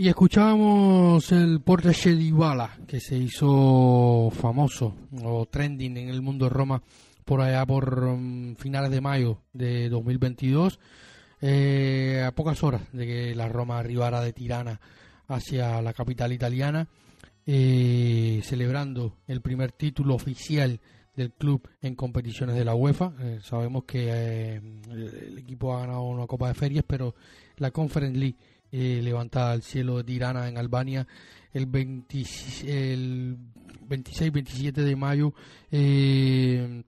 Y escuchábamos el Porsche di Bala, que se hizo famoso o trending en el mundo de Roma por allá por um, finales de mayo de 2022, eh, a pocas horas de que la Roma arribara de Tirana hacia la capital italiana, eh, celebrando el primer título oficial del club en competiciones de la UEFA. Eh, sabemos que el equipo ha ganado una Copa de Ferias, pero la Conference League eh, levantada al cielo de Tirana en Albania el, 26-27 de mayo. Eh,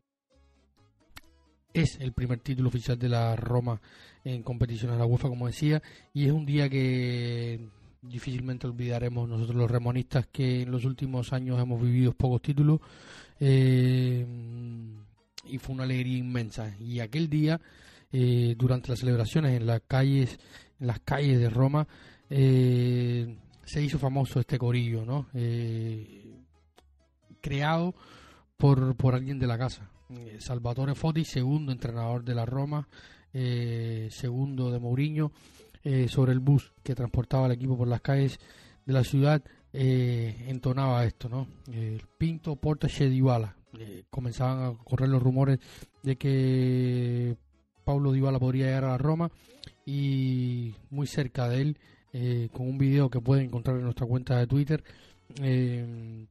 es el primer título oficial de la Roma en competiciones de la UEFA, como decía, y es un día que difícilmente olvidaremos nosotros los remonistas que en los últimos años hemos vivido pocos títulos eh, y fue una alegría inmensa. Y aquel día, eh, durante las celebraciones en las calles en las calles de Roma, eh, se hizo famoso este corillo, ¿no? Eh, creado por, por alguien de la casa. Eh, Salvatore Foti, segundo entrenador de la Roma, segundo de Mourinho, sobre el bus que transportaba al equipo por las calles de la ciudad, entonaba esto, ¿no? Pinto Porta Dybala. comenzaban a correr los rumores de que Paulo Dybala podría llegar a la Roma y muy cerca de él, eh, con un video que pueden encontrar en nuestra cuenta de Twitter, eh,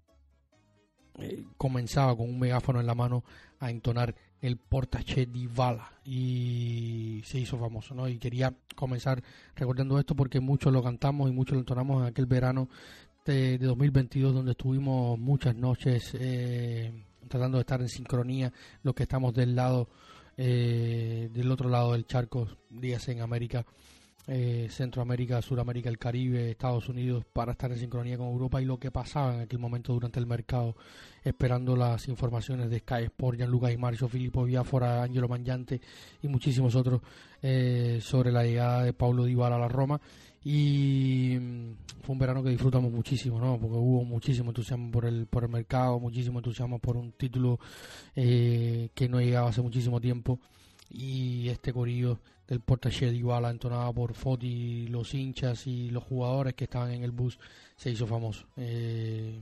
eh, comenzaba con un megáfono en la mano a entonar el Portache di Vala y se hizo famoso, ¿no? Y quería comenzar recordando esto porque muchos lo cantamos y muchos lo entonamos en aquel verano de, 2022 donde estuvimos muchas noches tratando de estar en sincronía, los que estamos del lado eh, del otro lado del charco, días en América, eh, Centroamérica, Suramérica, el Caribe, Estados Unidos, para estar en sincronía con Europa y lo que pasaba en aquel momento durante el mercado, esperando las informaciones de Sky Sport, Gianluca y Marcio, Filippo Biafora, Angelo Mangiante y muchísimos otros eh, sobre la llegada de Paulo Dybala a la Roma y mm, fue un verano que disfrutamos muchísimo, ¿no? Porque hubo muchísimo entusiasmo por el por el mercado, muchísimo entusiasmo por un título eh, que no llegaba hace muchísimo tiempo y este corillo del Portache igual entonado por Foti, los hinchas y los jugadores que estaban en el bus se hizo famoso. Eh,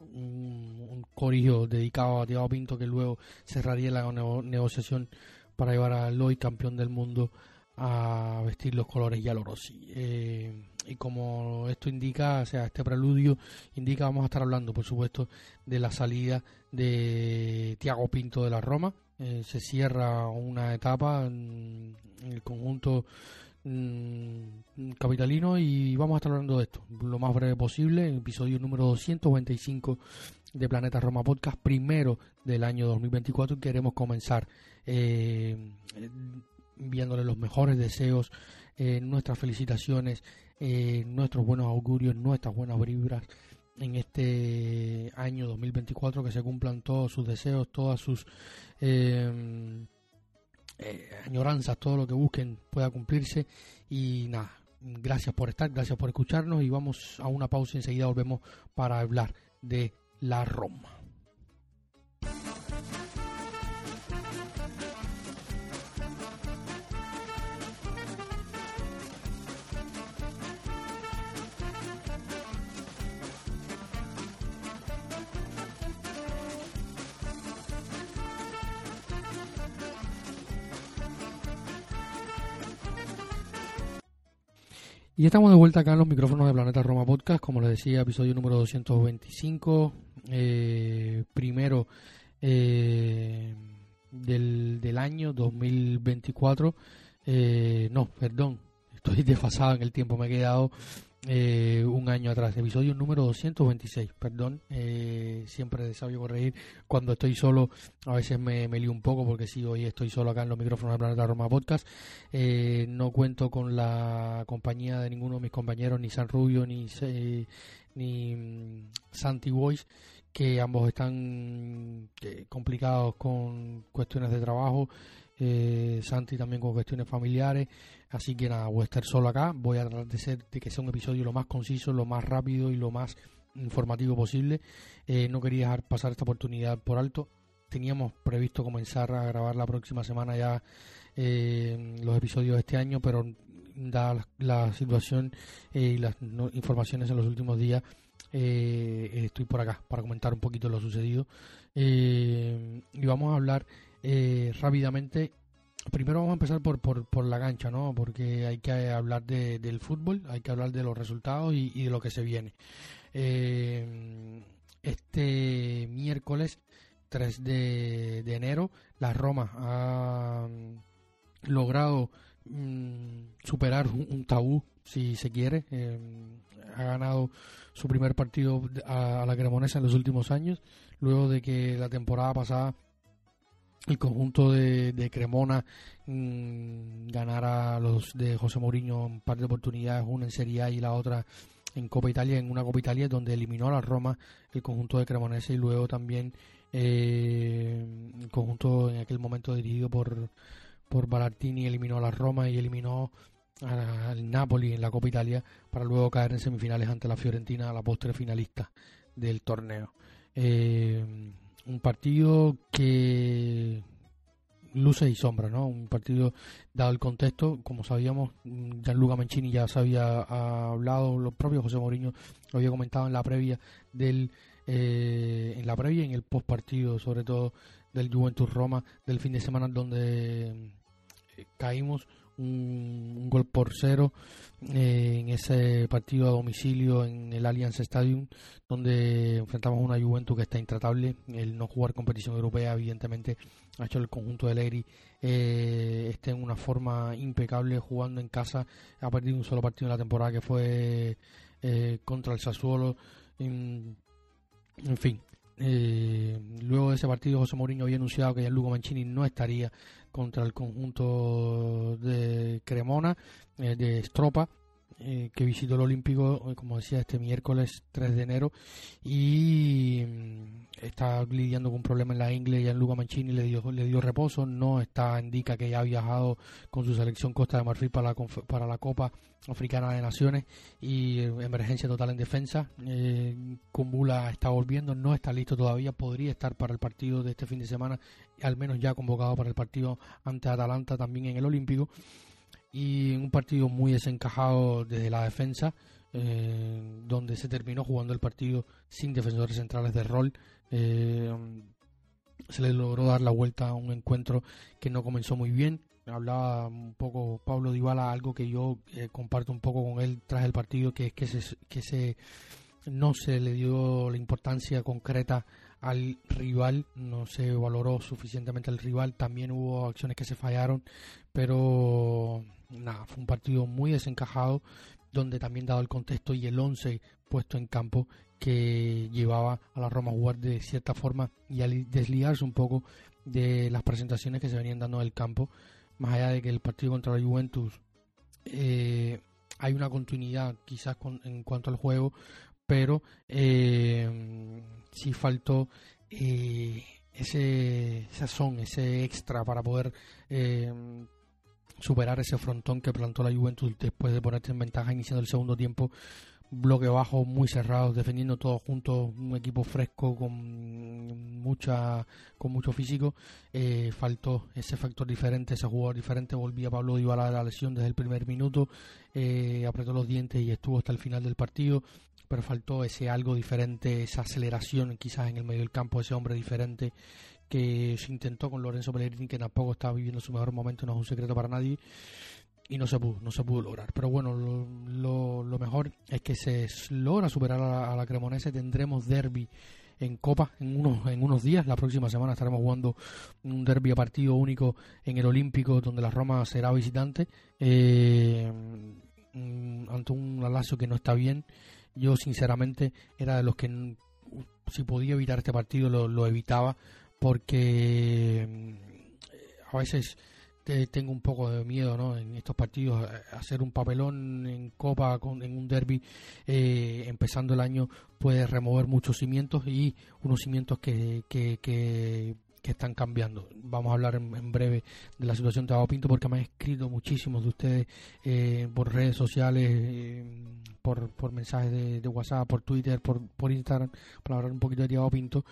un, un, corillo dedicado a Thiago Pinto que luego cerraría la negociación para llevar a Lloyd campeón del mundo a vestir los colores Yalorossi. Eh, y como esto indica, o sea, este preludio indica, vamos a estar hablando, por supuesto, de la salida de Tiago Pinto de la Roma. Eh, se cierra una etapa en, el conjunto mm, capitalino y vamos a estar hablando de esto lo más breve posible, en episodio número 225 de Planeta Roma Podcast, primero del año 2024 y queremos comenzar eh, enviándole los mejores deseos, eh, nuestras felicitaciones, eh, nuestros buenos augurios, nuestras buenas vibras en este año 2024, que se cumplan todos sus deseos, todas sus eh, añoranzas, todo lo que busquen pueda cumplirse y nada. Gracias por estar, gracias por escucharnos y vamos a una pausa y enseguida volvemos para hablar de la Roma. Y estamos de vuelta acá en los micrófonos de Planeta Roma Podcast, como les decía, episodio número 225, eh, primero eh, del, del año 2024. Eh, no, perdón, estoy desfasado en el tiempo, me he quedado eh, un año atrás, episodio número 226, perdón, eh, siempre sabio corregir, cuando estoy solo a veces me, me lío un poco porque si hoy estoy solo acá en los micrófonos de Planeta Roma Podcast, eh, no cuento con la compañía de ninguno de mis compañeros, ni San Rubio, ni, ni mm, Santi Voice, que ambos están eh, complicados con cuestiones de trabajo, eh, Santi también con cuestiones familiares, así que nada, voy a estar solo acá, voy a tratar de, ser, de que sea un episodio lo más conciso, lo más rápido y lo más informativo posible. Eh, no quería dejar pasar esta oportunidad por alto. Teníamos previsto comenzar a grabar la próxima semana ya eh, los episodios de este año, pero dada la, situación eh, y las informaciones en los últimos días, eh, estoy por acá para comentar un poquito lo sucedido. Eh, y vamos a hablar eh, rápidamente. Primero vamos a empezar por, por, por la gancha, ¿no? Porque hay que hablar de, del fútbol, hay que hablar de los resultados y, de lo que se viene. Eh, este miércoles 3 de, de, enero, la Roma ha logrado mmm, superar un, un, tabú, si se quiere. Eh, ha ganado su primer partido a, a la Cremonesa en los últimos años, luego de que la temporada pasada el conjunto de, de Cremona mmm, ganara a los de José Mourinho un par de oportunidades, una en Serie A y la otra en Copa Italia, en una Copa Italia donde eliminó a la Roma el conjunto de Cremonese y luego también eh, el conjunto en aquel momento dirigido por, por Balartini eliminó a la Roma y eliminó al Napoli en la Copa Italia para luego caer en semifinales ante la Fiorentina, la postre finalista del torneo. Eh, un partido que luces y sombras, ¿no? Un partido dado el contexto, como sabíamos, Gianluca Mancini ya se había hablado, los propios José Mourinho lo había comentado en la previa del eh, en la previa y en el post partido, sobre todo del Juventus Roma del fin de semana donde eh, caímos un, gol por cero eh, en ese partido a domicilio en el Allianz Stadium donde enfrentamos a una Juventus que está intratable el no jugar competición europea evidentemente ha hecho el conjunto de Legri eh, en una forma impecable jugando en casa ha perdido un solo partido en la temporada que fue eh, contra el Sassuolo en, en fin eh, luego de ese partido José Mourinho había anunciado que ya Lugo Mancini no estaría contra el conjunto de Cremona, eh, de Stropa, eh, que visitó el Olímpico, eh, como decía, este miércoles 3 de enero y mmm, está lidiando con un problema en la ingle y en Luca Mancini le dio, le dio reposo, no está, indica que ya ha viajado con su selección Costa de Marfil para la, para la Copa Africana de Naciones y eh, emergencia total en defensa. Eh, Kumbula está volviendo, no está listo todavía, podría estar para el partido de este fin de semana, al menos ya convocado para el partido ante Atalanta también en el Olímpico y un partido muy desencajado desde la defensa, eh, donde se terminó jugando el partido sin defensores centrales de rol. Eh, se le logró dar la vuelta a un encuentro que no comenzó muy bien. Hablaba un poco Pablo Dybala, algo que yo eh, comparto un poco con él tras el partido, que es que se, que se no se le dio la importancia concreta al rival, no se valoró suficientemente al rival, también hubo acciones que se fallaron, pero nada, fue un partido muy desencajado, donde también dado el contexto y el 11 puesto en campo que llevaba a la Roma a jugar de cierta forma y al desligarse un poco de las presentaciones que se venían dando del campo, más allá de que el partido contra la Juventus eh, hay una continuidad quizás con, en cuanto al juego, pero eh, sí faltó eh, ese sazón, ese extra para poder eh, superar ese frontón que plantó la Juventus después de ponerse en ventaja iniciando el segundo tiempo. Bloque bajo muy cerrado defendiendo todos juntos un equipo fresco con mucha con mucho físico. Faltó ese factor diferente ese jugador diferente. Volvía Pablo Dybala de la lesión desde el primer minuto. Apretó los dientes y estuvo hasta el final del partido pero faltó ese algo diferente esa aceleración quizás en el medio del campo ese hombre diferente que se intentó con Lorenzo Pellegrini que tampoco estaba viviendo su mejor momento no es un secreto para nadie y no se pudo, no se pudo lograr. Pero bueno, lo, mejor es que se logra superar a, la Cremonese. Tendremos derby en Copa en unos, en unos días. La próxima semana estaremos jugando un derby a partido único en el Olímpico, donde la Roma será visitante. Eh, mm, ante un Lazio que no está bien. Yo, sinceramente, era de los que, si podía evitar este partido, lo, lo evitaba, porque mm, a veces tengo un poco de miedo ¿no? en estos partidos hacer un papelón en Copa con, en un derby eh, empezando el año puede remover muchos cimientos y unos cimientos que, que, que, están cambiando. Vamos a hablar en, breve de la situación de Agua Pinto porque me han escrito muchísimos de ustedes eh, por redes sociales eh, por, por mensajes de, WhatsApp por Twitter por, por Instagram para hablar un poquito de Thiago Pinto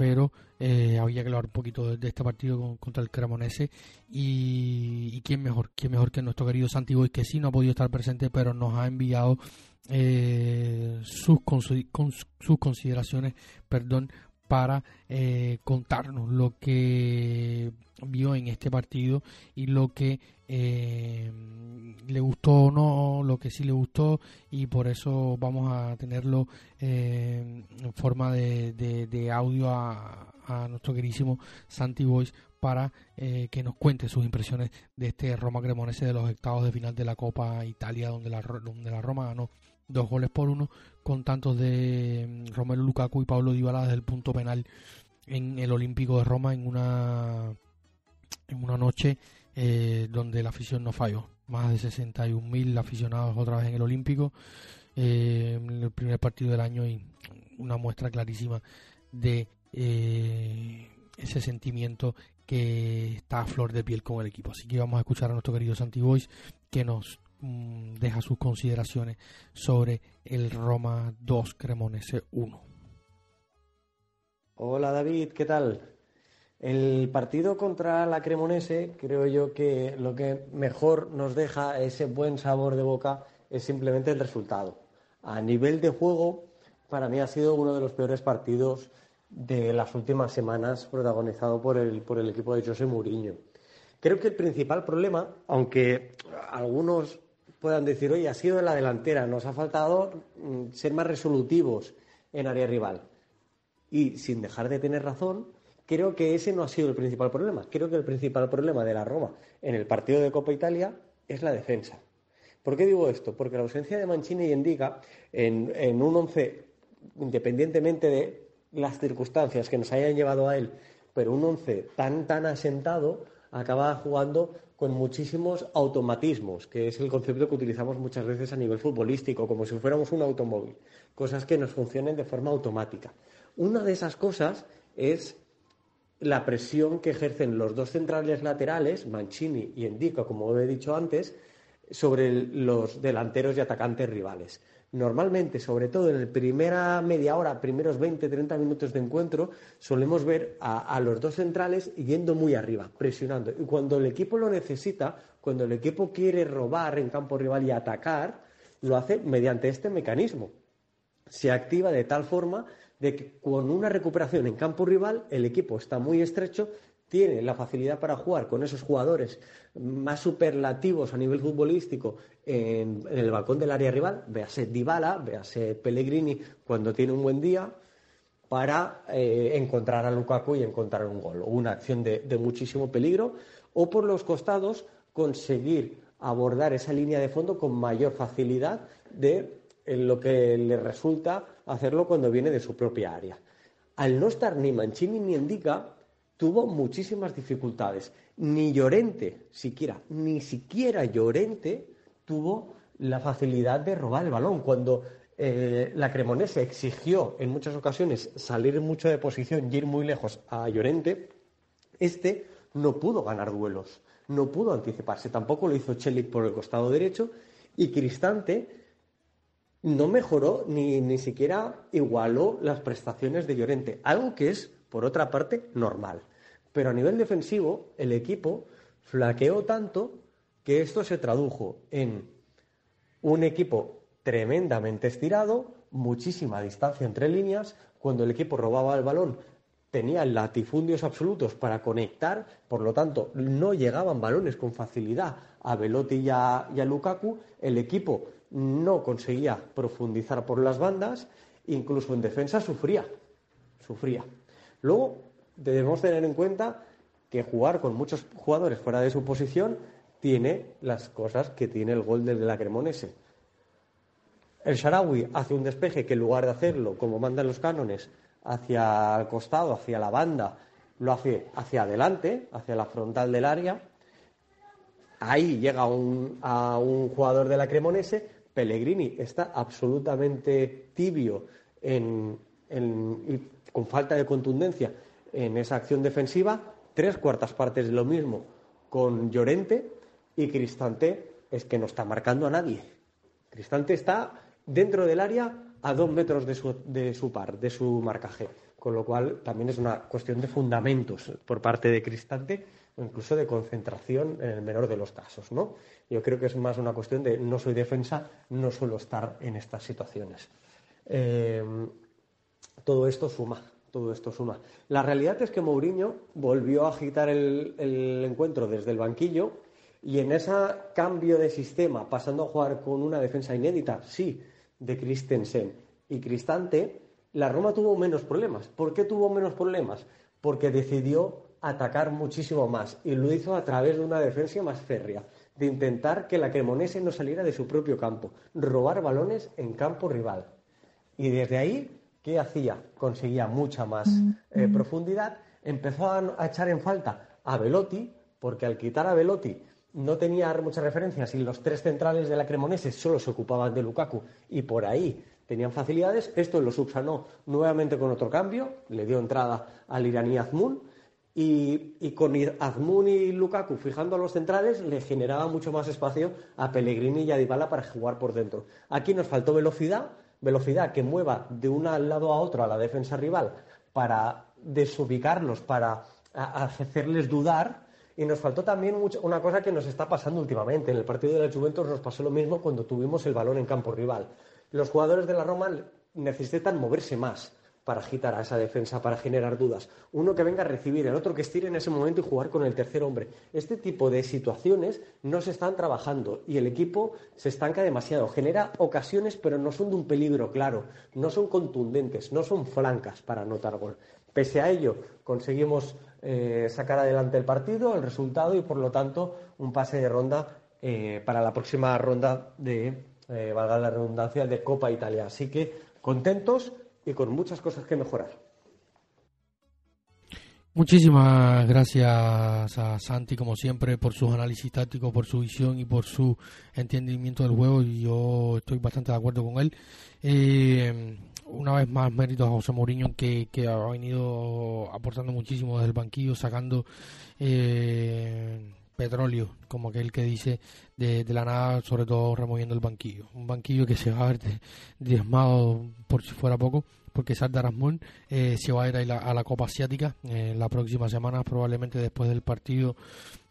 pero eh, había que hablar un poquito de, este partido contra el Cremonese. Y, quién mejor, quién mejor que nuestro querido Santi que sí no ha podido estar presente, pero nos ha enviado eh, sus, sus consideraciones, perdón, para eh, contarnos lo que vio en este partido y lo que eh, le gustó o no, lo que sí le gustó y por eso vamos a tenerlo eh, en forma de, audio a, nuestro queridísimo Santi Boys para eh, que nos cuente sus impresiones de este Roma Cremonese de los octavos de final de la Copa Italia donde la, donde la Roma ganó dos goles por uno con tantos de mm, Romelu Lukaku y Pablo Dybala desde el punto penal en el Olímpico de Roma en una en una noche eh, donde la afición no falló. Más de 61.000 aficionados otra vez en el Olímpico, eh, el primer partido del año y una muestra clarísima de eh, ese sentimiento que está a flor de piel con el equipo. Así que vamos a escuchar a nuestro querido Santi Boys que nos mm, deja sus consideraciones sobre el Roma 2 Cremonese 1. Hola David, ¿qué tal? El partido contra la Cremonese, creo yo que lo que mejor nos deja ese buen sabor de boca es simplemente el resultado. A nivel de juego, para mí ha sido uno de los peores partidos de las últimas semanas protagonizado por el, por el equipo de José Mourinho. Creo que el principal problema, aunque algunos puedan decir, oye, ha sido en la delantera, nos ha faltado mm, ser más resolutivos en área rival. Y sin dejar de tener razón, Creo que ese no ha sido el principal problema. Creo que el principal problema de la Roma en el partido de Copa Italia es la defensa. ¿Por qué digo esto? Porque la ausencia de Mancini y Endica en, un once, independientemente de las circunstancias que nos hayan llevado a él, pero un once tan, tan asentado, acaba jugando con muchísimos automatismos, que es el concepto que utilizamos muchas veces a nivel futbolístico, como si fuéramos un automóvil, cosas que nos funcionen de forma automática. Una de esas cosas es la presión que ejercen los dos centrales laterales, Mancini y Endico, como he dicho antes, sobre los delanteros y atacantes rivales. Normalmente, sobre todo en la primera media hora, primeros 20-30 minutos de encuentro, solemos ver a, a, los dos centrales yendo muy arriba, presionando. Y cuando el equipo lo necesita, cuando el equipo quiere robar en campo rival y atacar, lo hace mediante este mecanismo. Se activa de tal forma de que con una recuperación en campo rival el equipo está muy estrecho, tiene la facilidad para jugar con esos jugadores más superlativos a nivel futbolístico en, el balcón del área rival, véase Dybala, véase Pellegrini cuando tiene un buen día, para eh, encontrar a Lukaku y encontrar un gol o una acción de, muchísimo peligro, o por los costados conseguir abordar esa línea de fondo con mayor facilidad de en lo que le resulta hacerlo cuando viene de su propia área. Al no estar ni Mancini ni Endica, tuvo muchísimas dificultades. Ni Llorente, siquiera, ni siquiera Llorente tuvo la facilidad de robar el balón. Cuando eh, la Cremonese exigió en muchas ocasiones salir mucho de posición y ir muy lejos a Llorente, este no pudo ganar duelos, no pudo anticiparse. Tampoco lo hizo Chelik por el costado derecho y Cristante no mejoró ni, ni siquiera igualó las prestaciones de Llorente, algo que es, por otra parte, normal. Pero a nivel defensivo, el equipo flaqueó tanto que esto se tradujo en un equipo tremendamente estirado, muchísima distancia entre líneas, cuando el equipo robaba el balón tenían latifundios absolutos para conectar, por lo tanto, no llegaban balones con facilidad a Velotti y a, Lukaku, el equipo no conseguía profundizar por las bandas, incluso en defensa sufría, sufría. Luego, debemos tener en cuenta que jugar con muchos jugadores fuera de su posición tiene las cosas que tiene el gol del de la Cremonese. El Sharawi hace un despeje que en lugar de hacerlo, como mandan los cánones, hacia el costado, hacia la banda, lo hace hacia adelante, hacia la frontal del área. Ahí llega a un jugador de la Cremonese. Pellegrini está absolutamente tibio y con falta de contundencia en esa acción defensiva. Tres cuartas partes de lo mismo con Llorente y Cristante es que no está marcando a nadie. Cristante está dentro del área a dos metros de su, de su par, de su marcaje. Con lo cual también es una cuestión de fundamentos por parte de Cristante o incluso de concentración en el menor de los casos. ¿no? Yo creo que es más una cuestión de no soy defensa, no suelo estar en estas situaciones. Eh, todo esto suma, todo esto suma. La realidad es que Mourinho volvió a agitar el, encuentro desde el banquillo y en ese cambio de sistema, pasando a jugar con una defensa inédita, sí, de Christensen y Cristante, la Roma tuvo menos problemas. ¿Por qué tuvo menos problemas? Porque decidió atacar muchísimo más y lo hizo a través de una defensa más férrea, de intentar que la Cremonese no saliera de su propio campo, robar balones en campo rival. Y desde ahí, ¿qué hacía? Conseguía mucha más eh, profundidad, empezó a, echar en falta a Velotti, porque al quitar a Velotti no tenía muchas referencias y los tres centrales de la Cremonese solo se ocupaban de Lukaku y por ahí tenían facilidades. Esto lo subsanó nuevamente con otro cambio, le dio entrada al iraní Azmoun y, y, con Azmoun y Lukaku fijando a los centrales le generaba mucho más espacio a Pellegrini y a Dybala para jugar por dentro. Aquí nos faltó velocidad, velocidad que mueva de un lado a otro a la defensa rival para desubicarlos, para hacerles dudar y nos faltó también una cosa que nos está pasando últimamente. En el partido de la Juventus nos pasó lo mismo cuando tuvimos el balón en campo rival. Los jugadores de la Roma necesitan moverse más para agitar a esa defensa, para generar dudas. Uno que venga a recibir, el otro que estire en ese momento y jugar con el tercer hombre. Este tipo de situaciones no se están trabajando y el equipo se estanca demasiado. Genera ocasiones, pero no son de un peligro claro, no son contundentes, no son flancas para anotar gol. Pese a ello, conseguimos eh, sacar adelante el partido, el resultado y por lo tanto un pase de ronda eh, para la próxima ronda de, eh, valga la redundancia, de Copa Italia. Así que contentos con muchas cosas que mejorar. Muchísimas gracias a Santi, como siempre, por sus análisis tácticos, por su visión y por su entendimiento del juego. Yo estoy bastante de acuerdo con él una vez más méritos a José Mourinho que, que ha venido aportando muchísimo desde el banquillo, sacando eh, petróleo, como aquel que dice, de, la nada, sobre todo removiendo el banquillo. Un banquillo que se va a ver diezmado por si fuera poco, porque Sardar Asmón eh, se va a ir a la, Copa Asiática en la próxima semana, probablemente después del partido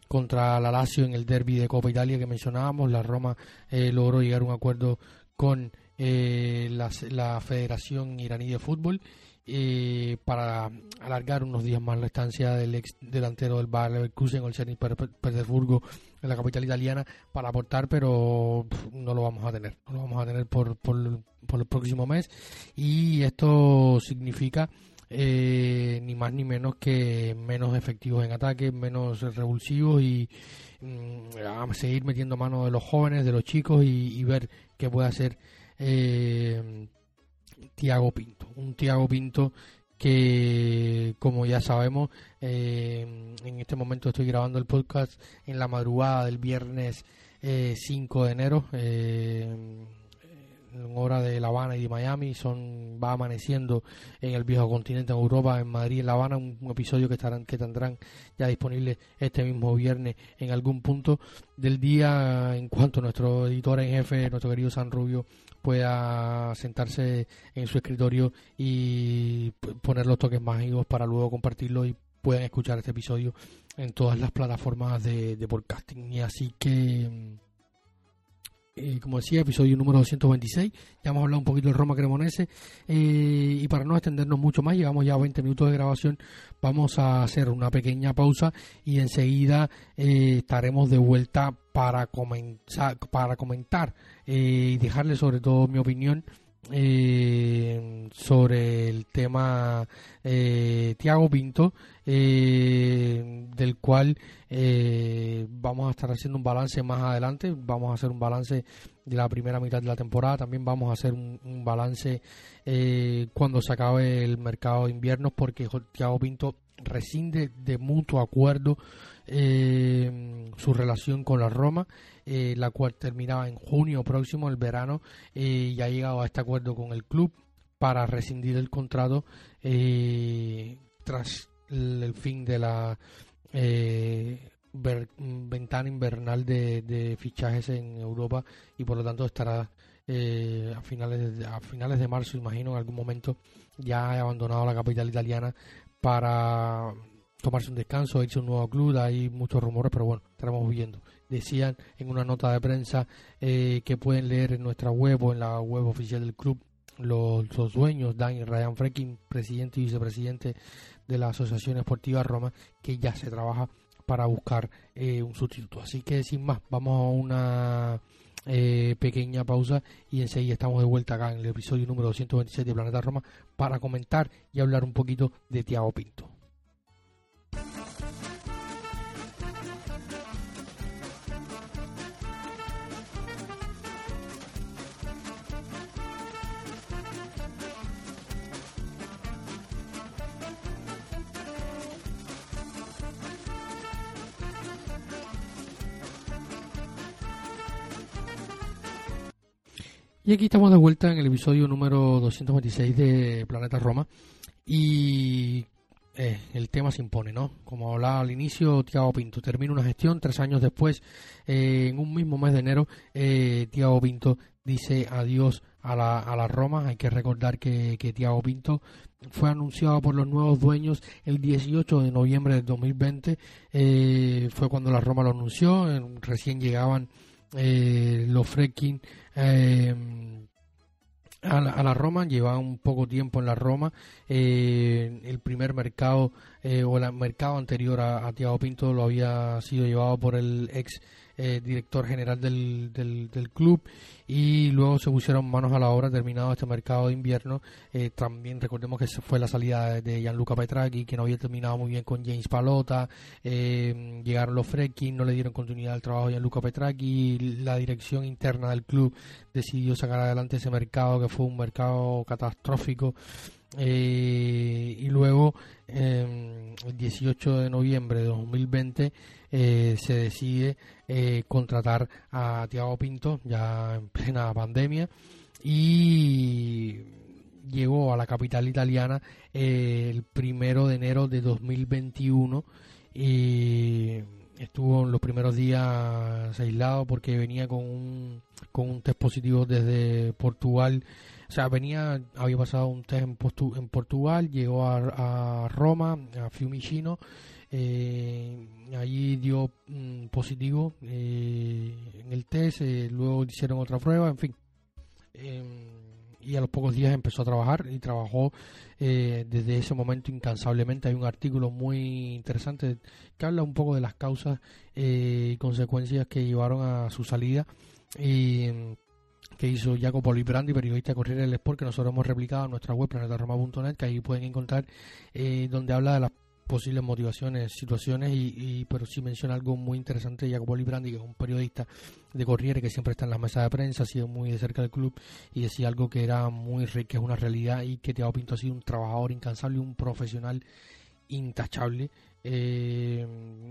contra la Lazio en el derby de Copa Italia que mencionábamos. La Roma eh, logró llegar a un acuerdo con eh, la, Federación Iraní de Fútbol eh, para alargar unos días más la estancia del ex delantero del Bayer Leverkusen o el Zenit Petersburgo en la capital italiana para aportar, pero no lo vamos a tener, no lo vamos a tener por, por, el próximo mes. Y esto significa eh, ni más ni menos que menos efectivos en ataque, menos revulsivos y mm, seguir metiendo mano de los jóvenes, de los chicos y, y ver qué puede hacer eh, Tiago Pinto. Un Tiago Pinto que, como ya sabemos, eh, en este momento estoy grabando el podcast en la madrugada del viernes 5 eh, de enero. Eh, en hora de La Habana y de Miami, son va amaneciendo en el viejo continente, en Europa, en Madrid, en La Habana, un, episodio que estarán que tendrán ya disponible este mismo viernes en algún punto del día en cuanto nuestro editor en jefe, nuestro querido San Rubio, pueda sentarse en su escritorio y poner los toques mágicos para luego compartirlo y puedan escuchar este episodio en todas las plataformas de, de podcasting. Y así que eh, como decía, episodio número 226. Ya hemos hablado un poquito del Roma Cremonese. Eh, y para no extendernos mucho más, llevamos ya 20 minutos de grabación. Vamos a hacer una pequeña pausa y enseguida eh, estaremos de vuelta para, comenzar, para comentar y dejarle sobre todo mi opinión eh, sobre el tema eh, Tiago Pinto, eh, del cual eh, vamos a estar haciendo un balance más adelante. Vamos a hacer un balance de la primera mitad de la temporada. También vamos a hacer un, un balance cuando se acabe el mercado de invierno, porque Tiago Pinto rescinde de mutuo acuerdo su relación con la Roma eh, la cual terminaba en junio próximo, el verano, eh, y ha llegado a este acuerdo con el club para rescindir el contrato eh, tras el, fin de la ventana invernal de, fichajes en Europa y por lo tanto estará a finales de, a finales de marzo imagino en algún momento ya ha abandonado la capital italiana para tomarse un descanso, irse a un nuevo club, hay muchos rumores, pero bueno, estaremos viendo decían en una nota de prensa eh, que pueden leer en nuestra web o en la web oficial del club los, dueños, Dan y Ryan Frekin, presidente y vicepresidente de la Asociación Esportiva Roma, que ya se trabaja para buscar eh, un sustituto. Así que sin más, vamos a una eh, pequeña pausa y enseguida estamos de vuelta acá en el episodio número 227 de Planeta Roma para comentar y hablar un poquito de Tiago Pinto. Y aquí estamos de vuelta en el episodio número 226 de Planeta Roma. Y eh, el tema se impone, ¿no? Como hablaba al inicio, Tiago Pinto termina una gestión, tres años después, eh, en un mismo mes de enero, eh, Tiago Pinto dice adiós a la, a la Roma. Hay que recordar que, que Tiago Pinto fue anunciado por los nuevos dueños el 18 de noviembre del 2020. Eh, fue cuando la Roma lo anunció, recién llegaban eh, los Freaking eh, a, la, Roma, lleva un poco tiempo en la Roma. Eh, el primer mercado o el mercado anterior a, a Tiago Pinto lo había sido llevado por el ex eh, director general del, del, club. Y luego se pusieron manos a la obra terminado este mercado de invierno. Eh, también recordemos que fue la salida de Gianluca Petraghi que no había terminado muy bien con James Palota. Eh, llegaron los Frecking no le dieron continuidad al trabajo de Gianluca Petraghi. La dirección interna del club decidió sacar adelante ese mercado que fue un mercado catastrófico. Y luego el 18 de noviembre de 2020 eh, se decide eh, contratar a Tiago Pinto ya en plena pandemia y llegó a la capital italiana eh, el primero de enero de 2021 y estuvo en los primeros días aislado porque venía con un, con un test positivo desde Portugal. O sea, venía, había pasado un test en, en Portugal, llegó a, a Roma, a Fiumicino, allí dio mm, positivo eh, en el test, eh, luego hicieron otra prueba, en fin. Y a los pocos días empezó a trabajar y trabajó eh, desde ese momento incansablemente. Hay un artículo muy interesante que habla un poco de las causas y consecuencias que llevaron a su salida. Y, que hizo Jacopo Librandi, periodista de Corriere del Sport, que nosotros hemos replicado en nuestra web planetaroma.net, que ahí pueden encontrar, donde habla de las posibles motivaciones, situaciones, y, pero sí menciona algo muy interesante Jacopo Librandi, que es un periodista de Corriere que siempre está en las mesas de prensa, ha sido muy de cerca del club y decía algo que era muy que es una realidad y que Thiago Pinto ha sido un trabajador incansable, un profesional intachable. Eh,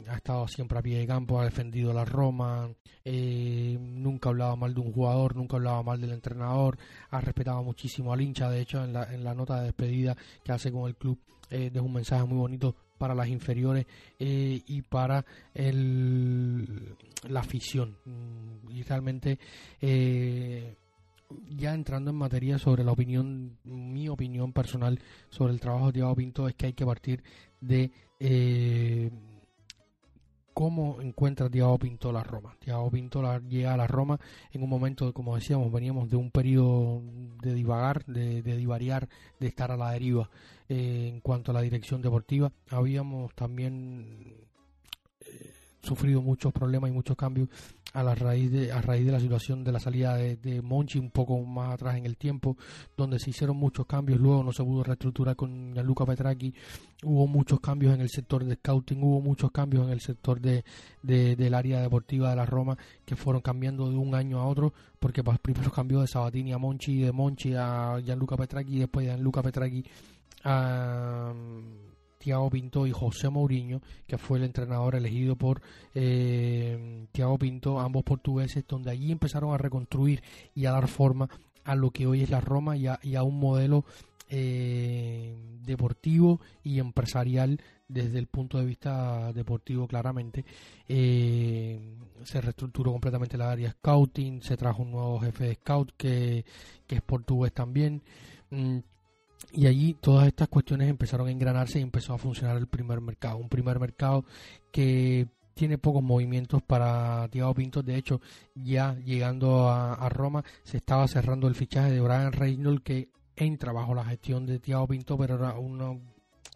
ha estado siempre a pie de campo, ha defendido la Roma, eh, nunca hablaba mal de un jugador, nunca hablaba mal del entrenador, ha respetado muchísimo al hincha, de hecho en la, en la nota de despedida que hace con el club eh, un mensaje muy bonito para las inferiores eh, y para el, la afición. Mm, y realmente, eh, ya entrando en materia sobre la opinión, mi opinión personal sobre el trabajo de Diego Pinto es que hay que partir de eh, cómo encuentra Thiago Pinto la Roma. Thiago Pinto llega a la Roma en un momento, como decíamos, veníamos de un periodo de divagar, de, divariar, de estar a la deriva eh, en cuanto a la dirección deportiva. Habíamos también eh, sufrido muchos problemas y muchos cambios a la raíz de a raíz de la situación de la salida de, Monchi un poco más atrás en el tiempo donde se hicieron muchos cambios luego no se pudo reestructurar con Gianluca Petraki hubo muchos cambios en el sector de scouting hubo muchos cambios en el sector de, del área deportiva de la Roma que fueron cambiando de un año a otro porque pues, primero cambió de Sabatini a Monchi de Monchi a Gianluca Petraki y después de Gianluca Petraki a Thiago Pinto y José Mourinho, que fue el entrenador elegido por eh, Thiago Pinto, ambos portugueses, donde allí empezaron a reconstruir y a dar forma a lo que hoy es la Roma y a, un modelo eh, deportivo y empresarial desde el punto de vista deportivo claramente. Eh, se reestructuró completamente la área scouting se trajo un nuevo jefe de scout que, que es portugués también. Mm, y allí todas estas cuestiones empezaron a engranarse y empezó a funcionar el primer mercado. Un primer mercado que tiene pocos movimientos para Thiago Pinto. De hecho, ya llegando a, Roma, se estaba cerrando el fichaje de Brian Reynolds, que entra bajo la gestión de Thiago Pinto, pero era uno.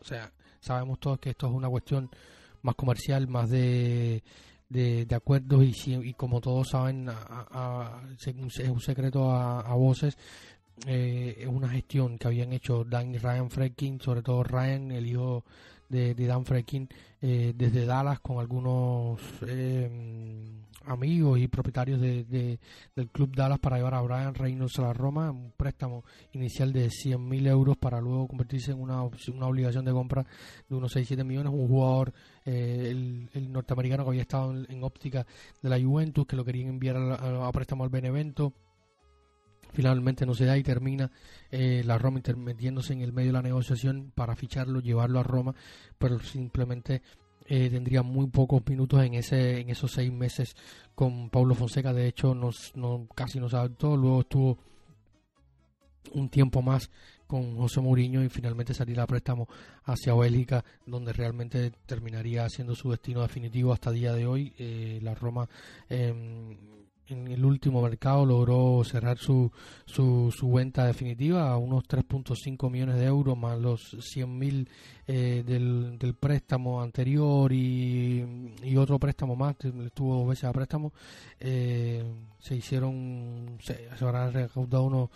O sea, sabemos todos que esto es una cuestión más comercial, más de, de, acuerdos, y, y, como todos saben, es un secreto a voces eh, una gestión que habían hecho Dan y Ryan Fredkin, sobre todo Ryan, el hijo de, Dan Fredkin, eh, desde Dallas con algunos eh, amigos y propietarios de, del club Dallas para llevar a Brian Reynolds a la Roma, un préstamo inicial de 100.000 euros para luego convertirse en una, una obligación de compra de unos 6-7 millones, un jugador, el, norteamericano que había estado en, óptica de la Juventus, que lo querían enviar a, a préstamo al Benevento finalmente no se da y termina eh, la Roma metiéndose en el medio de la negociación para ficharlo, llevarlo a Roma, pero simplemente eh, tendría muy pocos minutos en ese en esos seis meses con Pablo Fonseca. De hecho, nos, no, casi no se adaptó. Luego estuvo un tiempo más con José Mourinho y finalmente salir a préstamo hacia Bélgica, donde realmente terminaría siendo su destino definitivo hasta el día de hoy. Eh, la Roma em, en el último mercado logró cerrar su, su, su venta definitiva a unos 3.5 millones de euros más los 100.000 eh, del, del préstamo anterior y, y, otro préstamo más, estuvo dos veces a préstamo, eh, se hicieron, se, se habrán recaudado unos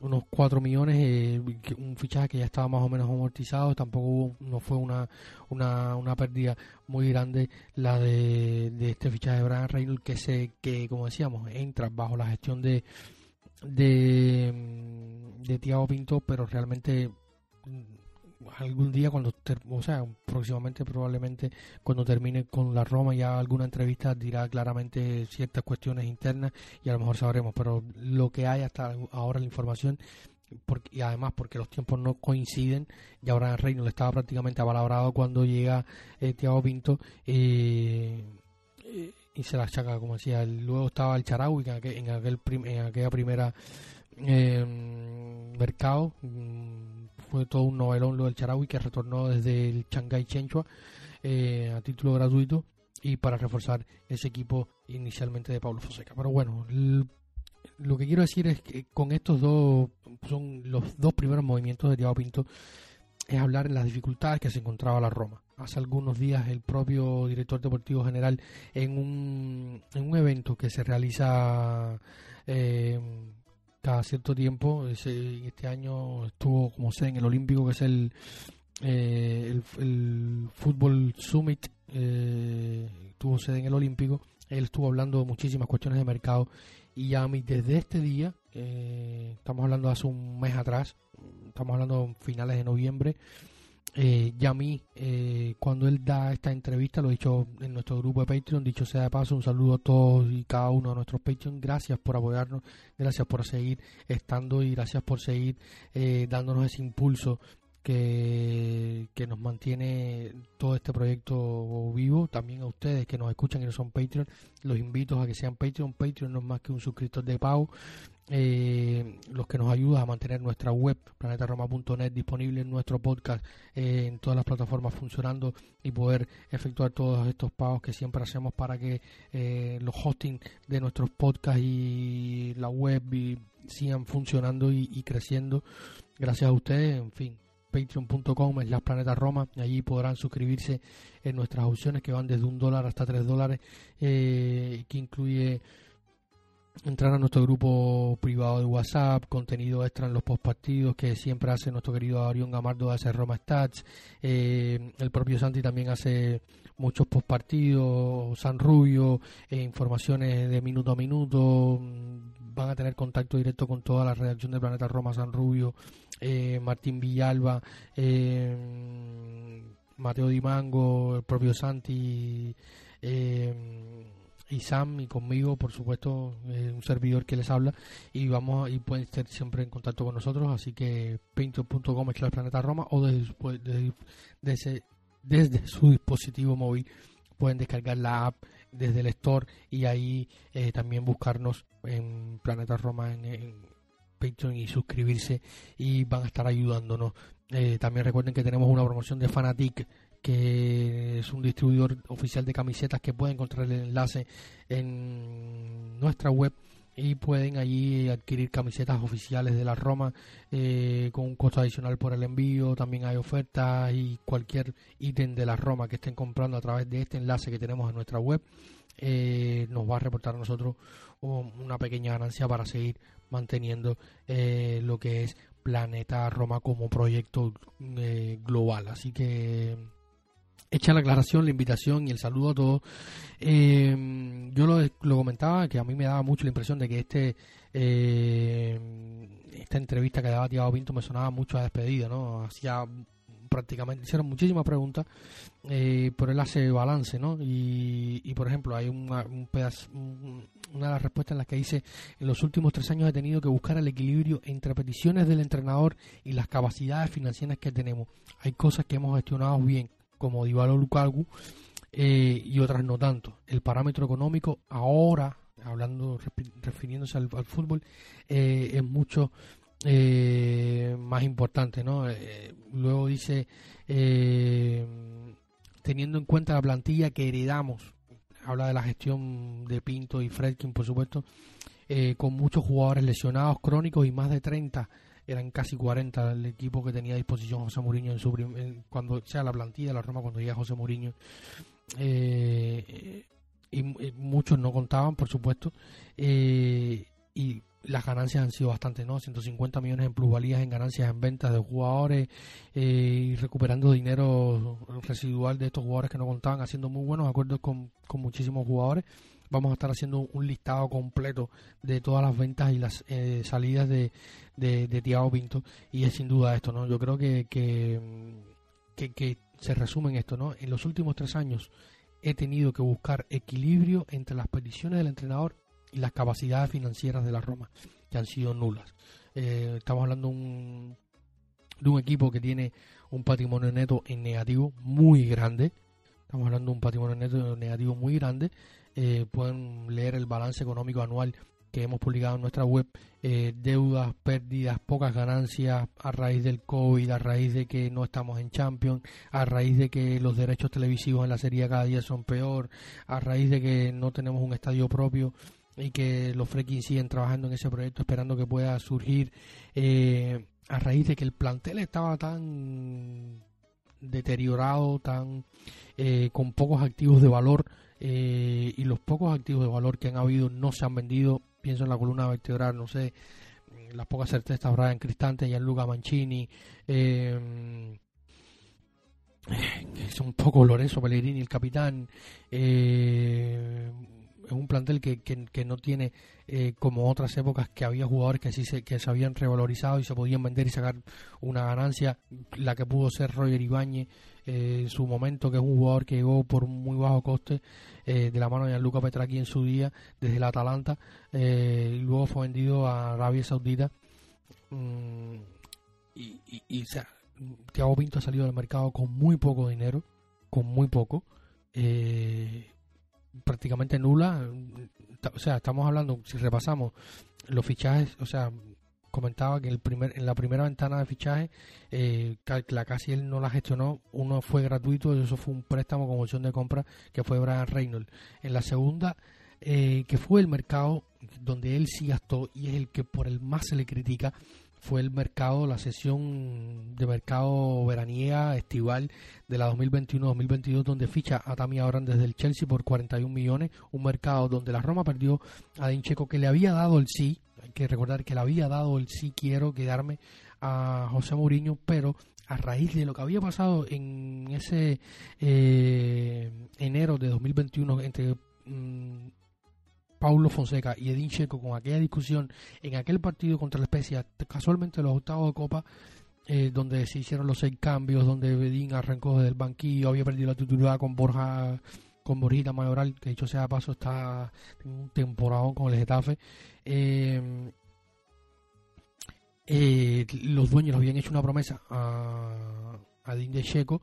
unos 4 millones, eh, un fichaje que ya estaba más o menos amortizado, tampoco hubo, no fue una, una, una pérdida muy grande la de, de este fichaje de Brian Reynolds que se que como decíamos entra bajo la gestión de de, de Tiago Pinto, pero realmente algún día cuando, o sea, próximamente probablemente cuando termine con la Roma ya alguna entrevista dirá claramente ciertas cuestiones internas y a lo mejor sabremos, pero lo que hay hasta ahora la información porque, y además porque los tiempos no coinciden y ahora el Reino le estaba prácticamente avalabrado cuando llega eh, Tiago Pinto eh, y se la achaca como decía luego estaba el Charaui en, aquel, en, aquel en aquella primera eh, mercado mm, fue todo un novelón lo del Charawi que retornó desde el Shanghai Chenchua eh, a título gratuito y para reforzar ese equipo inicialmente de Pablo Fonseca. Pero bueno, lo que quiero decir es que con estos dos, son los dos primeros movimientos de Thiago Pinto, es hablar de las dificultades que se encontraba la Roma. Hace algunos días el propio director deportivo general en un, en un evento que se realiza eh, cierto tiempo. este año estuvo como sé en el Olímpico, que es el, eh, el, Fútbol Summit, eh, tuvo sede en el Olímpico. Él estuvo hablando de muchísimas cuestiones de mercado y ya desde este día, eh, estamos hablando de hace un mes atrás, estamos hablando de finales de noviembre, eh, mí eh, cuando él da esta entrevista, lo he dicho en nuestro grupo de Patreon, dicho sea de paso, un saludo a todos y cada uno de nuestros Patreon. Gracias por apoyarnos, gracias por seguir estando y gracias por seguir eh, dándonos ese impulso que, que nos mantiene todo este proyecto vivo. También a ustedes que nos escuchan y no son Patreon, los invito a que sean Patreon. Patreon no es más que un suscriptor de pago. Eh, los que nos ayudan a mantener nuestra web planetaroma.net disponible en nuestro podcast eh, en todas las plataformas funcionando y poder efectuar todos estos pagos que siempre hacemos para que eh, los hosting de nuestros podcasts y la web sigan funcionando y, y creciendo. Gracias a ustedes en fin patreon.com es la planeta Roma y allí podrán suscribirse en nuestras opciones que van desde un dólar hasta tres dólares eh, que incluye entrar a nuestro grupo privado de WhatsApp, contenido extra en los postpartidos que siempre hace nuestro querido Arión Gamardo hace Roma Stats, eh, el propio Santi también hace muchos postpartidos, San Rubio, eh, informaciones de minuto a minuto, mm, van a tener contacto directo con toda la redacción de Planeta Roma, San Rubio, eh, Martín Villalba, Mateo Di Mango, el propio Santi, y Sam y conmigo, por supuesto, eh, un servidor que les habla y vamos y pueden estar siempre en contacto con nosotros, así que painter.com es planeta Roma o desde, desde, desde, su dispositivo móvil pueden descargar la app desde el store y ahí eh, también buscarnos en Planeta Roma en, en Patreon y suscribirse y van a estar ayudándonos. Eh, también recuerden que tenemos una promoción de Fanatic que es un distribuidor oficial de camisetas que pueden encontrar el enlace en nuestra web y pueden allí adquirir camisetas oficiales de la Roma eh, con un costo adicional por el envío. También hay ofertas y cualquier ítem de la Roma que estén comprando a través de este enlace que tenemos en nuestra web eh, nos va a reportar a nosotros una pequeña ganancia para seguir manteniendo eh, lo que es Planeta Roma como proyecto global. Así que hecha la aclaración, la invitación y el saludo a todos. Eh, yo lo, comentaba que a mí me daba mucho la impresión de que este eh, esta entrevista que daba Tiago Pinto me sonaba mucho a despedida, ¿no? Hacía prácticamente, hicieron muchísimas preguntas, eh, pero él hace balance, ¿no? Y, y por ejemplo, hay una, un pedazo, una de las respuestas en las que dice, en los últimos tres años he tenido que buscar el equilibrio entre peticiones del entrenador y las capacidades financieras que tenemos. Hay cosas que hemos gestionado bien, como Dybala Lukaku eh, y otras no tanto. El parámetro económico ahora, hablando refiriéndose al, fútbol, eh, es mucho eh, más importante, ¿no? luego dice teniendo en cuenta la plantilla que heredamos, habla de la gestión de Pinto y Fredkin, por supuesto, con muchos jugadores lesionados crónicos y más de 30 eran casi 40 el equipo que tenía a disposición José Mourinho en su cuando sea la plantilla la Roma cuando llega José Mourinho. Eh, y, muchos no contaban por supuesto. Eh, y las ganancias han sido bastante, ¿no? 150 millones en plusvalías en ganancias en ventas de jugadores eh, y recuperando dinero residual de estos jugadores que no contaban, haciendo muy buenos acuerdos con, con muchísimos jugadores vamos a estar haciendo un listado completo de todas las ventas y las eh, salidas de, de, Tiago Pinto y es sin duda esto, ¿no? Yo creo que, que, que, se resume en esto, ¿no? En los últimos tres años he tenido que buscar equilibrio entre las peticiones del entrenador y las capacidades financieras de la Roma, que han sido nulas. Eh, estamos hablando un, de un equipo que tiene un patrimonio neto en negativo muy grande. Estamos hablando de un patrimonio neto negativo muy grande eh, pueden leer el balance económico anual que hemos publicado en nuestra web, eh, deudas, pérdidas, pocas ganancias a raíz del COVID, a raíz de que no estamos en Champions, a raíz de que los derechos televisivos en la serie cada día son peor, a raíz de que no tenemos un estadio propio y que los Freaking siguen trabajando en ese proyecto esperando que pueda surgir, eh, a raíz de que el plantel estaba tan deteriorado, tan con pocos activos de valor, eh, y los pocos activos de valor que han habido no se han vendido. Pienso en la columna vertebral, no sé, las pocas certezas Brian Cristante, Gianluca Mancini, eh, es un poco Lorenzo Pellegrini, el capitán. Eh, es un plantel que, que, no tiene eh, como otras épocas que había jugadores que sí se, que se habían revalorizado y se podían vender y sacar una ganancia, la que pudo ser Roger Ibáñez eh, en su momento, que es un jugador que llegó por muy bajo coste eh, de la mano de Luca Petraki en su día desde el Atalanta y luego fue vendido a Arabia Saudita. Mm, y, y, Thiago Pinto ha salido del mercado con muy poco dinero, con muy poco, eh, prácticamente nula. O sea, estamos hablando, si repasamos los fichajes, o sea, comentaba que el primer, en la primera ventana de fichaje, eh, la casi él no la gestionó. Uno fue gratuito y eso fue un préstamo con opción de compra que fue Brian Reynolds. En la segunda, eh, que fue el mercado donde él sí gastó y es el que por el más se le critica, fue el mercado, la sesión de mercado veraniega estival de la 2021-2022 donde ficha a Tammy Abraham desde el Chelsea por 41 millones, un mercado donde la Roma perdió a Dincheco que le había dado el sí, hay que recordar que le había dado el sí quiero quedarme a José Mourinho, pero a raíz de lo que había pasado en ese eh, enero de 2021 entre mm, Paulo Fonseca y Edin Checo con aquella discusión en aquel partido contra la Especia, casualmente los octavos de Copa, eh, donde se hicieron los seis cambios, donde Edin arrancó desde el banquillo, había perdido la titularidad con Borja con Borjita Mayoral, que dicho sea paso está un temporada con el Getafe. Eh, eh, los dueños habían hecho una promesa a, a de Checo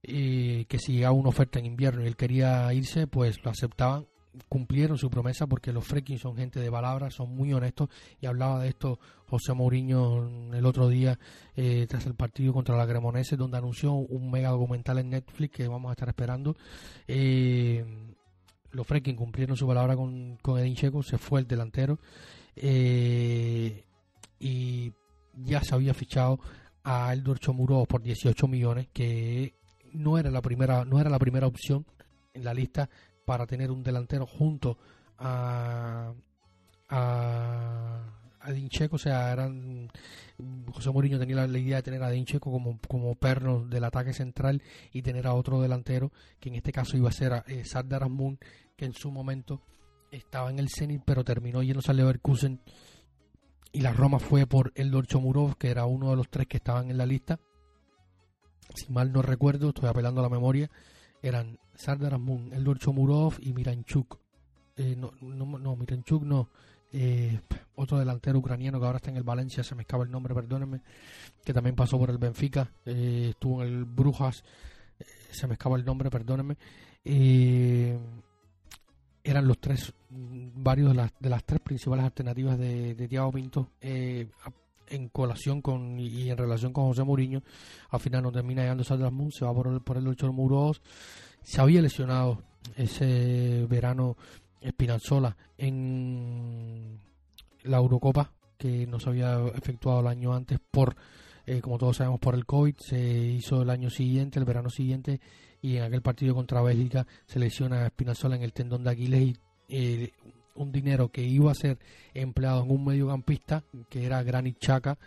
que si llegaba una oferta en invierno y él quería irse, pues lo aceptaban cumplieron su promesa porque los Freaking son gente de palabras, son muy honestos y hablaba de esto José Mourinho el otro día eh, tras el partido contra la Cremonese donde anunció un mega documental en Netflix que vamos a estar esperando. Eh, los Freaking cumplieron su palabra con, con Edin Checo, se fue el delantero eh, y ya se había fichado a Eldor Chomuro por 18 millones que no era la primera no era la primera opción en la lista para tener un delantero junto a, a, a Dincheco, o sea, eran José Mourinho tenía la, idea de tener a Dincheco como, como perno del ataque central y tener a otro delantero, que en este caso iba a ser a, eh, Sardar Asmun, que en su momento estaba en el Zenit, pero terminó yéndose al Leverkusen y la Roma fue por el Chomurov, que era uno de los tres que estaban en la lista. Si mal no recuerdo, estoy apelando a la memoria, eran Sardar Amun, Eldor Chomurov y Miranchuk. Eh, no, no, no, Miranchuk no. Eh, otro delantero ucraniano que ahora está en el Valencia, se me escapa el nombre, perdónenme, que también pasó por el Benfica, eh, estuvo en el Brujas, se me escapa el nombre, perdónenme. eran los tres, varios de las, de las tres principales alternativas de, de Thiago Pinto en colación con y, en relación con José Mourinho. Al final no termina llegando Sardar Moon, se va por el, por el Muros. Se había lesionado ese verano Espinanzola en la Eurocopa que no se había efectuado el año antes por, eh, como todos sabemos, por el COVID. Se hizo el año siguiente, el verano siguiente, y en aquel partido contra Bélgica se lesiona a Espinanzola en el tendón de Aquiles y eh, un dinero que iba a ser empleado en un mediocampista, que era Granit Chaka,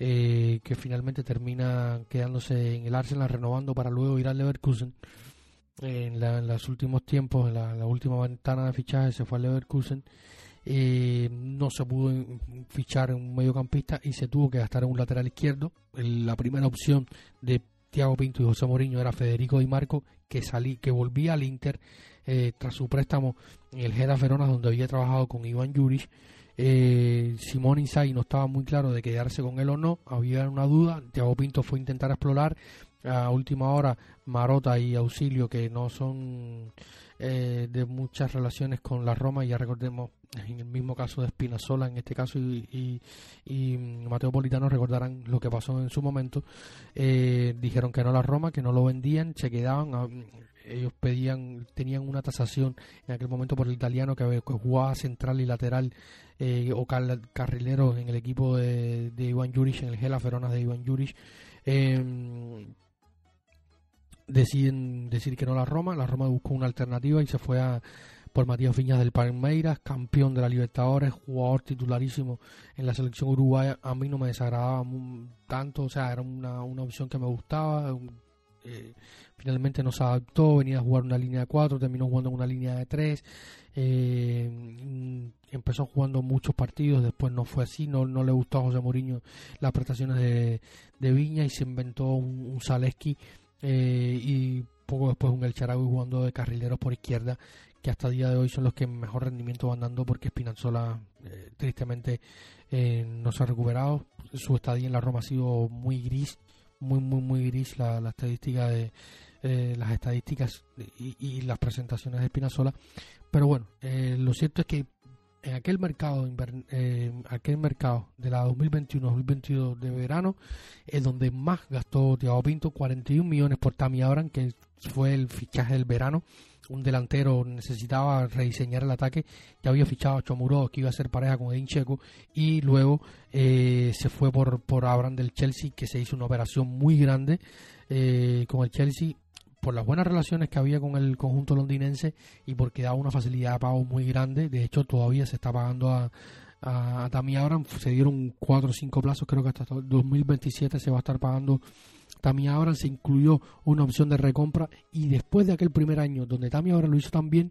eh, que finalmente termina quedándose en el Arsenal, renovando para luego ir al Leverkusen. En, los últimos tiempos, en la, última ventana de fichaje, se fue al Leverkusen. Eh, no se pudo fichar en un mediocampista y se tuvo que gastar en un lateral izquierdo. La primera opción de Thiago Pinto y José Mourinho era Federico Di Marco, que salí, que volvía al Inter eh, tras su préstamo en el Gera Verona, donde había trabajado con Iván Juric. Eh, Simón Inzaghi no estaba muy claro de quedarse con él o no, había una duda. Thiago Pinto fue a intentar explorar. A última hora, Marota y Auxilio, que no son eh, de muchas relaciones con la Roma, ya recordemos en el mismo caso de Spinazzola, en este caso, y, y, Mateo Politano recordarán lo que pasó en su momento. Eh, dijeron que no la Roma, que no lo vendían, se quedaban ellos pedían, tenían una tasación en aquel momento por el italiano que jugaba central y lateral eh, o carrilero en el equipo de, de Iván Juric, en el Gela Verona de Iván Juric. Em, deciden decir que no la Roma, la Roma buscó una alternativa y se fue a, por Matías Viñas del Palmeiras, campeón de la Libertadores, jugador titularísimo en la selección uruguaya. A mí no me desagradaba tanto, o sea, era una, una opción que me gustaba. Eh, finalmente no se adaptó, venía a jugar una línea de 4, terminó jugando en una línea de 3, eh, empezó jugando muchos partidos, después no fue así, no, no le gustó a José Mourinho las prestaciones de, de Viña y se inventó un, un Zaleski eh, y poco después un El jugando de carrileros por izquierda que hasta el día de hoy son los que mejor rendimiento van dando porque Spinazzola eh, tristemente no se ha recuperado su estadía en la Roma ha sido muy gris muy, muy, muy gris la, la estadística de eh, las estadísticas y, las presentaciones de Espinazola. Pero bueno, eh, lo cierto es que en aquel mercado, eh, aquel mercado de la 2021-2022 de verano es donde más gastó Thiago Pinto, 41 millones por Tami Abraham, que fue el fichaje del verano. Un delantero necesitaba rediseñar el ataque, ya había fichado a Chomuro, que iba a ser pareja con Edin Checo, y luego eh, se fue por, por Abraham del Chelsea, que se hizo una operación muy grande eh, con el Chelsea por las buenas relaciones que había con el conjunto londinense y porque daba una facilidad de pago muy grande. De hecho, todavía se está pagando a, a, Tammy Abraham. Se dieron cuatro o cinco plazos, creo que hasta 2027 se va a estar pagando Tammy Abraham. Se incluyó una opción de recompra y después de aquel primer año donde Tammy Abraham lo hizo tan bien,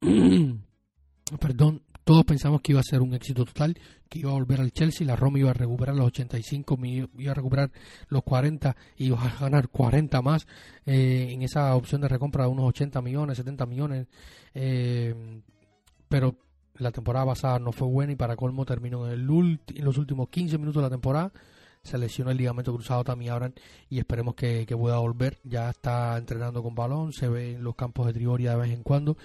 perdón, todos pensamos que iba a ser un éxito total, que iba a volver al Chelsea, la Roma iba a recuperar los 85, iba a recuperar los 40 y iba a ganar 40 más eh, en esa opción de recompra de unos 80 millones, 70 millones. Eh, pero la temporada pasada no fue buena y para colmo terminó en, el en los últimos 15 minutos de la temporada se lesionó el ligamento cruzado también ahora y esperemos que, pueda volver. Ya está entrenando con balón, se ve en los campos de Trioria de vez en cuando.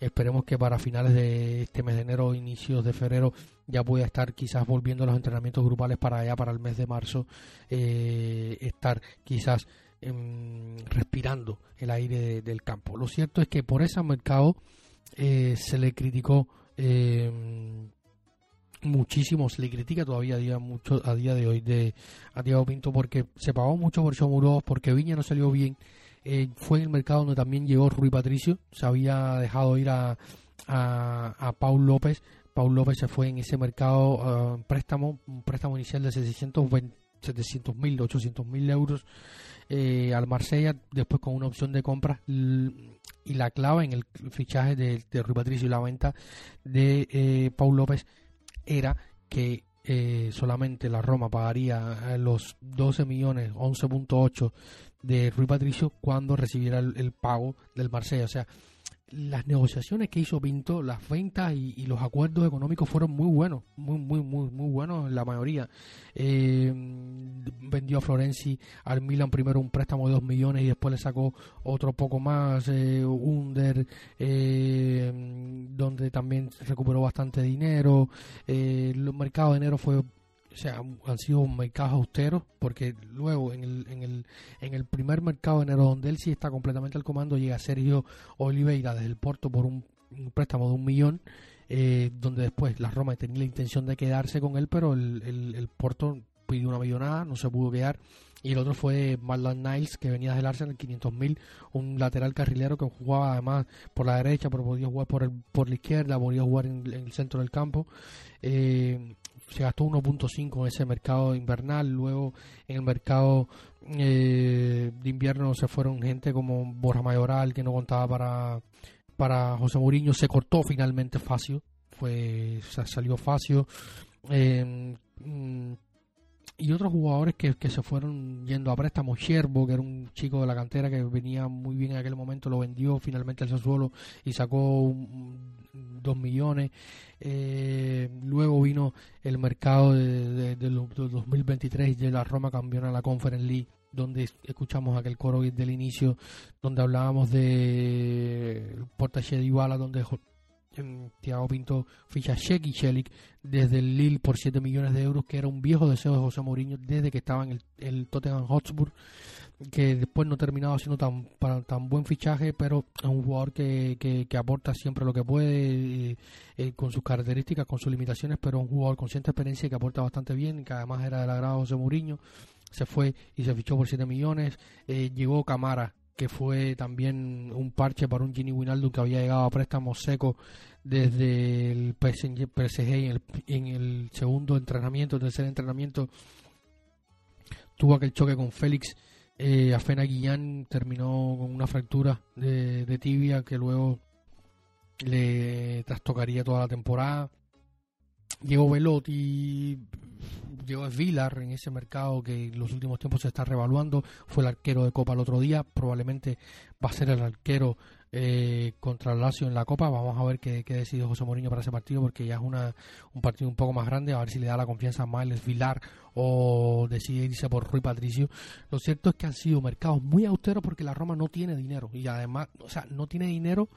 Esperemos que para finales de este mes de enero inicios de febrero ya pueda estar quizás volviendo a los entrenamientos grupales para allá, para el mes de marzo, eh, estar quizás em, respirando el aire del campo. Lo cierto es que por ese mercado eh, se le criticó em, muchísimo, se le critica todavía a día, mucho, a día de hoy de a Diego Pinto porque se pagó mucho por Chomuros, porque Viña no salió bien. Eh, fue en el mercado donde también llegó Rui Patricio, se había dejado ir a, a, Paul López. Paul López se fue en ese mercado préstamo, un préstamo inicial de 700 mil, 800 mil euros eh, al Marsella, después con una opción de compra y la clave en el fichaje de, de Rui Patricio y la venta de eh, Paul López era que eh, solamente la Roma pagaría los 12 millones, 11.8 de Rui Patricio cuando recibiera el, pago del Marsella. O sea, las negociaciones que hizo Pinto, las ventas y, los acuerdos económicos fueron muy buenos, muy, muy, muy, muy buenos la mayoría. Eh, vendió a Florenzi al Milan primero un préstamo de 2 millones y después le sacó otro poco más, eh, Under, eh, donde también recuperó bastante dinero. Eh, el mercado de enero fue o sea, han sido mercados austeros, porque luego en el, en el, en el primer mercado de enero, donde él sí está completamente al comando, llega Sergio Oliveira desde el Porto por un, préstamo de un millón, eh, donde después la Roma tenía la intención de quedarse con él, pero el, el, Porto pidió una millonada, no se pudo quedar. Y el otro fue Marlon Niles, que venía del Arsenal, 500.000, un lateral carrilero que jugaba además por la derecha, pero podía jugar por, el, por la izquierda, podía jugar en, en el centro del campo. Eh, se gastó 1.5 en ese mercado invernal, luego en el mercado eh, de invierno se fueron gente como Borja Mayoral que no contaba para, para José Mourinho, se cortó finalmente Facio, fue, salió Facio. Eh, y otros jugadores que, que, se fueron yendo a préstamo. Sherbo, que era un chico de la cantera que venía muy bien en aquel momento, lo vendió finalmente al Sassuolo y sacó dos millones. Eh, luego vino el mercado de, de, 2023 y la Roma campeona la Conference League donde escuchamos aquel coro del inicio donde hablábamos de Portache de Iguala donde Tiago Pinto ficha Sheki Shelik desde el Lille por 7 millones de euros, que era un viejo deseo de José Mourinho desde que estaba en el, el Tottenham Hotspur, que después no terminaba siendo tan, para, tan buen fichaje, pero es un jugador que, que, aporta siempre lo que puede, eh, eh, con sus características, con sus limitaciones, pero un jugador con cierta experiencia que aporta bastante bien, y que además era del agrado de José Mourinho. Se fue y se fichó por 7 millones. Eh, llegó Camara, que fue también un parche para un Gini Winaldo que había llegado a préstamo seco desde el PSG, en, el, en el segundo entrenamiento, tercer entrenamiento, tuvo aquel choque con Félix. Eh, Afena Guillán terminó con una fractura de, tibia que luego le trastocaría toda la temporada. Llegó Velotti, llegó Vilar en ese mercado que en los últimos tiempos se está revaluando. Fue el arquero de Copa el otro día. Probablemente va a ser el arquero eh, contra el Lazio en la Copa. Vamos a ver qué, qué, decide José Mourinho para ese partido porque ya es una, un partido un poco más grande. A ver si le da la confianza a Miles Vilar o decide irse por Rui Patricio. Lo cierto es que han sido mercados muy austeros porque la Roma no tiene dinero y además, o sea, no tiene dinero.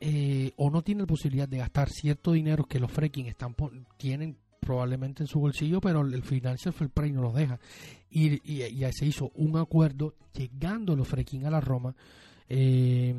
Eh, o no tiene la posibilidad de gastar cierto dinero que los freaking están tienen probablemente en su bolsillo, pero el Financial Fair Play no los deja. Y, y, se hizo un acuerdo llegando los freaking a la Roma eh,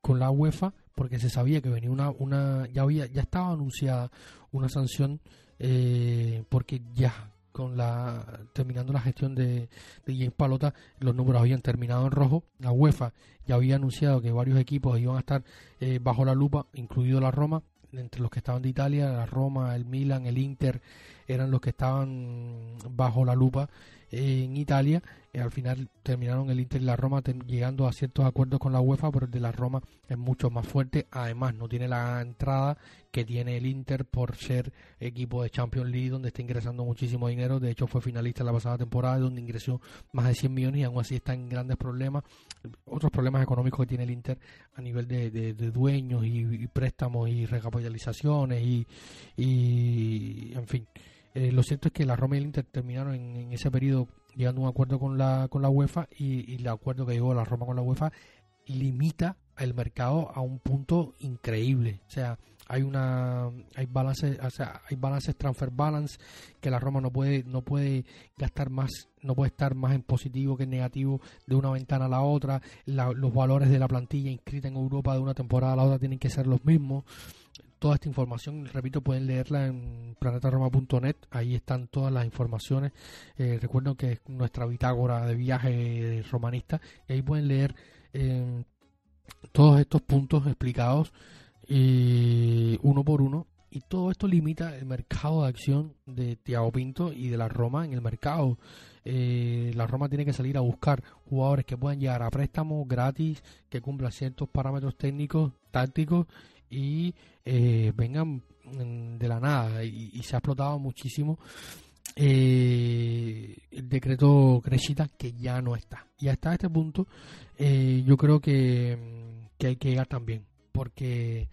con la UEFA, porque se sabía que venía una, una ya había, ya estaba anunciada una sanción, eh, porque ya con la terminando la gestión de, de James Palota, los números habían terminado en rojo. La UEFA ya había anunciado que varios equipos iban a estar eh, bajo la lupa, incluido la Roma, entre los que estaban de Italia, la Roma, el Milan, el Inter, eran los que estaban bajo la lupa en Italia. Eh, al final terminaron el Inter y la Roma llegando a ciertos acuerdos con la UEFA, pero el de la Roma es mucho más fuerte. Además, no tiene la entrada que tiene el Inter por ser equipo de Champions League, donde está ingresando muchísimo dinero. De hecho, fue finalista la pasada temporada, donde ingresó más de 100 millones y aún así está en grandes problemas. Otros problemas económicos que tiene el Inter a nivel de, dueños y, préstamos y recapitalizaciones y, y en fin. Eh, lo cierto es que la Roma y el Inter terminaron en, ese periodo llegando a un acuerdo con la, con la UEFA y, el acuerdo que llegó la Roma con la UEFA limita el mercado a un punto increíble. O sea, hay una hay balance, o sea, hay balances transfer balance que la Roma no puede no puede gastar más, no puede estar más en positivo que en negativo de una ventana a la otra. los valores de la plantilla inscrita en Europa de una temporada a la otra tienen que ser los mismos toda esta información, repito, pueden leerla en planetaroma.net, ahí están todas las informaciones. Eh, recuerdo que es nuestra bitácora de viaje romanista, y ahí pueden leer eh, todos estos puntos explicados eh, uno por uno. Y todo esto limita el mercado de acción de Tiago Pinto y de la Roma en el mercado. la Roma tiene que salir a buscar jugadores que puedan llegar a préstamos gratis, que cumplan ciertos parámetros técnicos, tácticos y eh, vengan de la nada. Y, se ha explotado muchísimo eh, el decreto Crechita que ya no está. Y hasta este punto eh, yo creo que, que hay que llegar también porque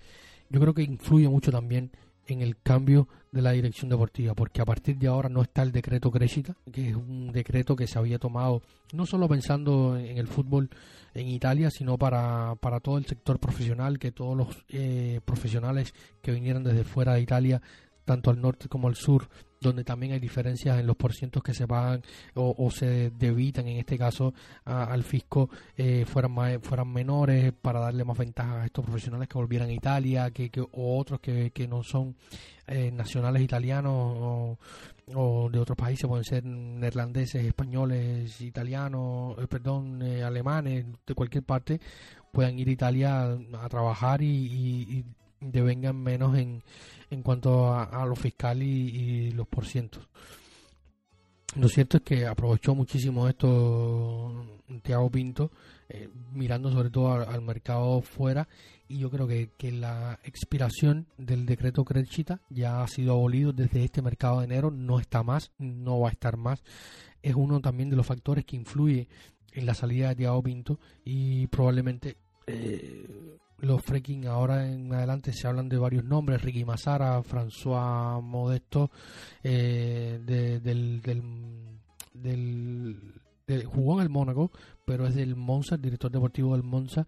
yo creo que influye mucho también en el cambio de la dirección deportiva, porque a partir de ahora no está el decreto Crescita, que es un decreto que se había tomado no solo pensando en el fútbol en Italia, sino para, para todo el sector profesional, que todos los eh, profesionales que vinieran desde fuera de Italia, tanto al norte como al sur, donde también hay diferencias en los porcientos que se pagan o, se debitan, en este caso, al fisco, eh, fueran, fueran menores para darle más ventaja a estos profesionales que volvieran a Italia que, o otros que, que no son eh, nacionales italianos o, de otros países, pueden ser neerlandeses, españoles, italianos, eh, perdón, alemanes, de cualquier parte, puedan ir a Italia a, trabajar y, y devengan menos en en cuanto a, lo fiscal y, los porcientos. Lo cierto es que aprovechó muchísimo esto Tiago Pinto, eh, mirando sobre todo al, mercado fuera, y yo creo que, que la expiración del decreto Credchita ya ha sido abolido desde este mercado de enero, no está más, no va a estar más. Es uno también de los factores que influye en la salida de Tiago Pinto y probablemente eh, los freaking ahora en adelante se hablan de varios nombres, Ricky Mazara, François Modesto, eh, del, del, jugó en el Mónaco, pero es del Monza, el director deportivo del Monza,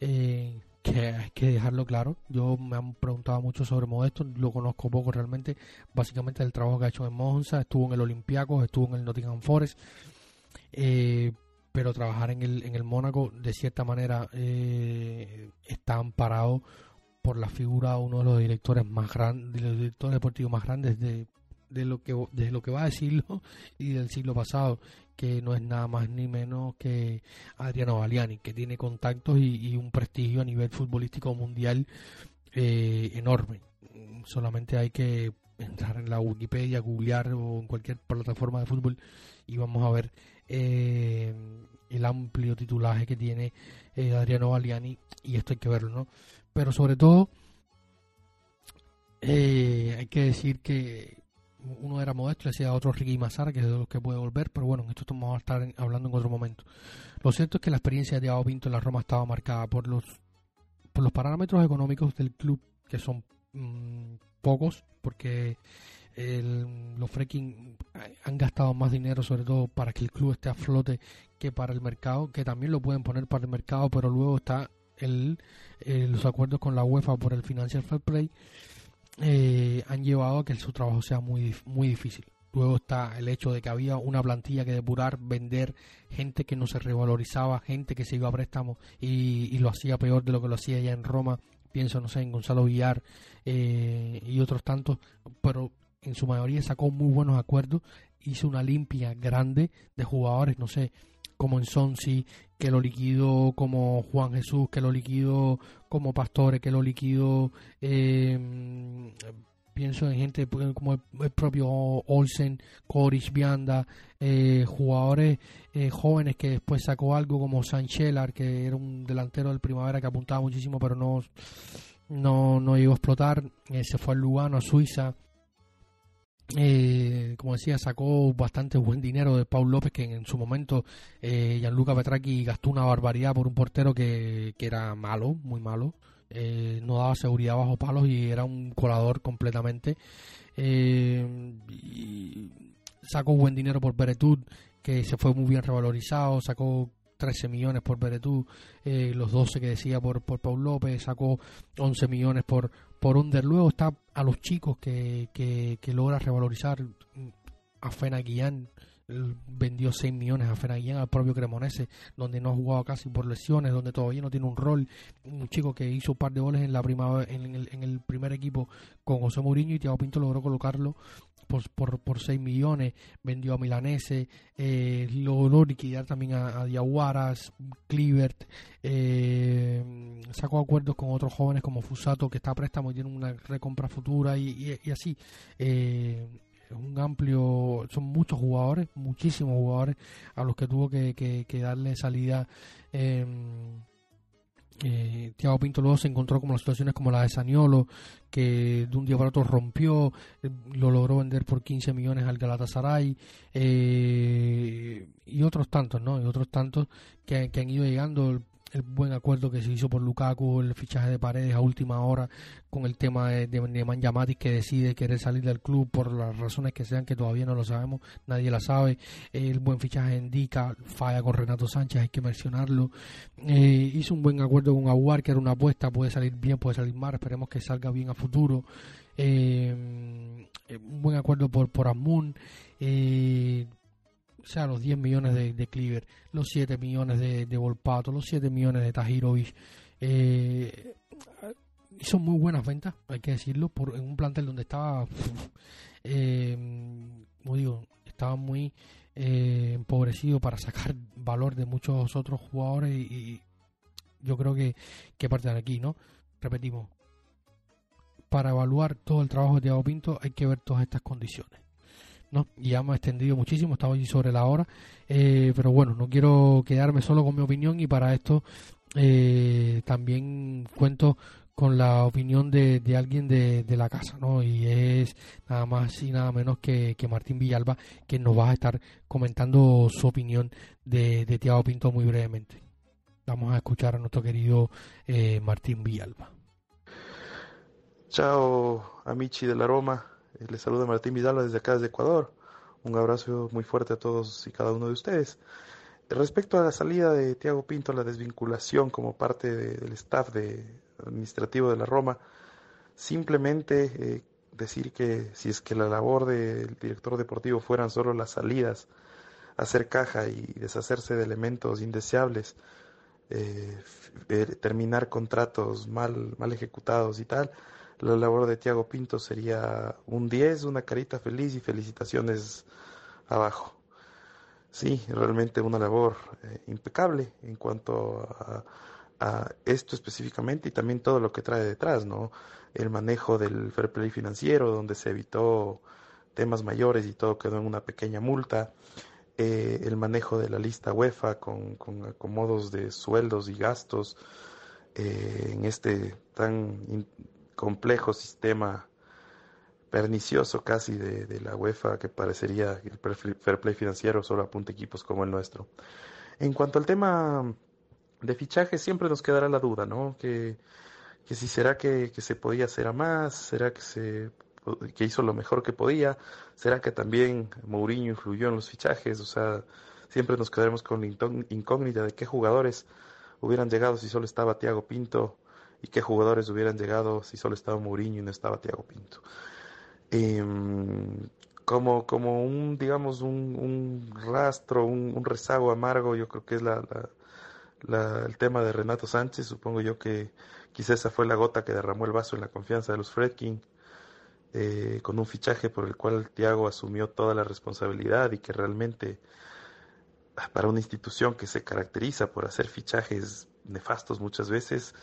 eh, que hay que dejarlo claro. Yo me han preguntado mucho sobre Modesto, lo conozco poco realmente, básicamente el trabajo que ha hecho en Monza, estuvo en el Olympiacos, estuvo en el Nottingham Forest, eh, pero trabajar en el, en el Mónaco de cierta manera eh, está amparado por la figura de uno de los directores más grandes, de los directores deportivos más grandes de, de lo que de lo que va a decirlo y del siglo pasado, que no es nada más ni menos que Adriano Baliani, que tiene contactos y, un prestigio a nivel futbolístico mundial eh, enorme. Solamente hay que entrar en la Wikipedia, googlear o en cualquier plataforma de fútbol y vamos a ver eh, el amplio titulaje que tiene eh, Adriano Baliani y esto hay que verlo, ¿no? Pero sobre todo eh, hay que decir que uno era Modesto, decía otro Ricky Mazara, que es de los que puede volver, pero bueno, en esto vamos a estar hablando en otro momento. Lo cierto es que la experiencia de Thiago Pinto en la Roma estaba marcada por los, por los parámetros económicos del club, que son mm, pocos, porque los freaking han gastado más dinero, sobre todo para que el club esté a flote, que para el mercado, que también lo pueden poner para el mercado, pero luego está el, los acuerdos con la UEFA por el Financial Fair Play eh, han llevado a que su trabajo sea muy, muy difícil. Luego está el hecho de que había una plantilla que depurar, vender, gente que no se revalorizaba, gente que se iba a préstamo y, lo hacía peor de lo que lo hacía ya en Roma. Pienso, no sé, en Gonzalo Villar eh, y otros tantos, pero en su mayoría sacó muy buenos acuerdos, hizo una limpia grande de jugadores, no sé, como en Sonsi, que lo liquidó como Juan Jesús, que lo liquidó como Pastore, que lo liquidó, eh, pienso en gente como el, propio Olsen, Coris, Vianda, eh, jugadores eh, jóvenes que después sacó algo como Sanchelar, que era un delantero del primavera que apuntaba muchísimo, pero no, no, no llegó a explotar, se fue al Lugano, a Suiza, eh, como decía, sacó bastante buen dinero de Paul López, que en, su momento eh, Gianluca Petracchi gastó una barbaridad por un portero que, era malo, muy malo. Eh, no daba seguridad bajo palos y era un colador completamente. Eh, sacó buen dinero por Beretut, que se fue muy bien revalorizado. Sacó 13 millones por Beretú, eh, los 12 que decía por, por Paul López, sacó 11 millones por, por Under. Luego está a los chicos que, que, logra revalorizar a Fena Guillán, vendió 6 millones a Fenaguillán, al propio Cremonese, donde no ha jugado casi por lesiones, donde todavía no tiene un rol. Un chico que hizo un par de goles en la primavera, en el, en el primer equipo con José Mourinho y Thiago Pinto logró colocarlo por, por, por 6 millones, vendió a Milanese, eh, logró liquidar también a, a Diaguaras, Clivert, eh, sacó acuerdos con otros jóvenes como Fusato que está a préstamo y tiene una recompra futura y, y, así. Eh, un amplio, son muchos jugadores, muchísimos jugadores a los que tuvo que, que, darle salida. Eh, eh, Thiago Pinto luego se encontró como las situaciones como la de Saniolo, que de un día para otro rompió, eh, lo logró vender por 15 millones al Galatasaray, eh, y otros tantos, ¿no? Y otros tantos que, que han ido llegando el buen acuerdo que se hizo por Lukaku, el fichaje de Paredes a última hora, con el tema de, de que decide querer salir del club por las razones que sean, que todavía no lo sabemos, nadie la sabe. El buen fichaje indica, falla con Renato Sánchez, hay que mencionarlo. Eh, hizo un buen acuerdo con Aguar, que era una apuesta, puede salir bien, puede salir mal, esperemos que salga bien a futuro. Eh, un buen acuerdo por, por Amun. Eh, o sea, los 10 millones de, de Cleaver, los 7 millones de, de Volpato, los 7 millones de Tajirovic. Eh, hizo muy buenas ventas, hay que decirlo, por, en un plantel donde estaba, eh, estaba muy eh, empobrecido para sacar valor de muchos otros jugadores y, yo creo que, que parten aquí, ¿no? Repetimos, para evaluar todo el trabajo de Thiago Pinto hay que ver todas estas condiciones. ¿No? Ya hemos extendido muchísimo, estamos allí sobre la hora, eh, pero bueno, no quiero quedarme solo con mi opinión y para esto eh, también cuento con la opinión de, de alguien de, de, la casa, ¿no? Y es nada más y nada menos que, que, Martín Villalba, que nos va a estar comentando su opinión de, de Tiago Pinto muy brevemente. Vamos a escuchar a nuestro querido eh, Martín Villalba. Chao, amici de la Roma. Eh, les saluda Martín Vidal desde acá, desde Ecuador. Un abrazo muy fuerte a todos y cada uno de ustedes. Respecto a la salida de Tiago Pinto, la desvinculación como parte del staff de, administrativo de la Roma, simplemente eh, decir que si es que la labor del director deportivo fueran solo las salidas, hacer caja y deshacerse de elementos indeseables, eh, terminar contratos mal, mal ejecutados y tal, la labor de Tiago Pinto sería un 10, una carita feliz y felicitaciones abajo. Sí, realmente una labor eh, impecable en cuanto a, esto específicamente y también todo lo que trae detrás, ¿no? El manejo del fair play financiero, donde se evitó temas mayores y todo quedó en una pequeña multa. Eh, el manejo de la lista UEFA con, con acomodos de sueldos y gastos eh, en este tan complejo sistema pernicioso casi de, la UEFA que parecería el fair play financiero solo apunta equipos como el nuestro. En cuanto al tema de fichaje, siempre nos quedará la duda, ¿no? Que, que si será que, se podía hacer a más, será que se que hizo lo mejor que podía, será que también Mourinho influyó en los fichajes, o sea, siempre nos quedaremos con la incógnita de qué jugadores hubieran llegado si solo estaba Thiago Pinto y qué jugadores hubieran llegado si solo estaba Mourinho y no estaba Thiago Pinto. Em, como, como un, digamos, un, un rastro, un, rezago amargo, yo creo que es la, el tema de Renato Sánchez. Supongo yo que quizá esa fue la gota que derramó el vaso en la confianza de los Fredkin, eh, con un fichaje por el cual Thiago asumió toda la responsabilidad y que realmente para una institución que se caracteriza por hacer fichajes nefastos muchas veces,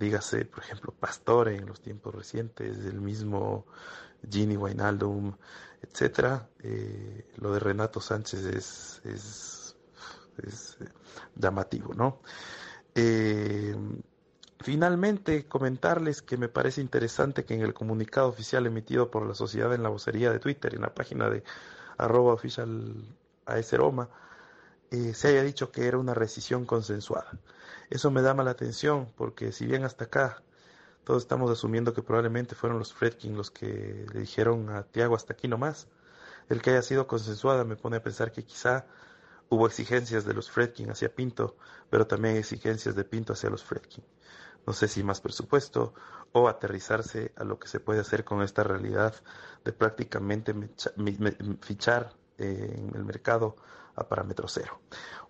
dígase, por ejemplo, Pastore en los tiempos recientes, el mismo Gini Wijnaldum, etcétera. Eh, lo de Renato Sánchez es, es, eh, llamativo, ¿no? Eh, finalmente, comentarles que me parece interesante que en el comunicado oficial emitido por la sociedad en la vocería de Twitter, en la página de arroba oficial Roma, se haya dicho que era una rescisión consensuada. Eso me da mala atención porque si bien hasta acá todos estamos asumiendo que probablemente fueron los Fredkin los que le dijeron a Tiago hasta aquí nomás. El que haya sido consensuada me pone a pensar que quizá hubo exigencias de los Fredkin hacia Pinto, pero también exigencias de Pinto hacia los Fredkin. No sé si más presupuesto o aterrizarse a lo que se puede hacer con esta realidad de prácticamente fichar eh, en el mercado a parámetro cero.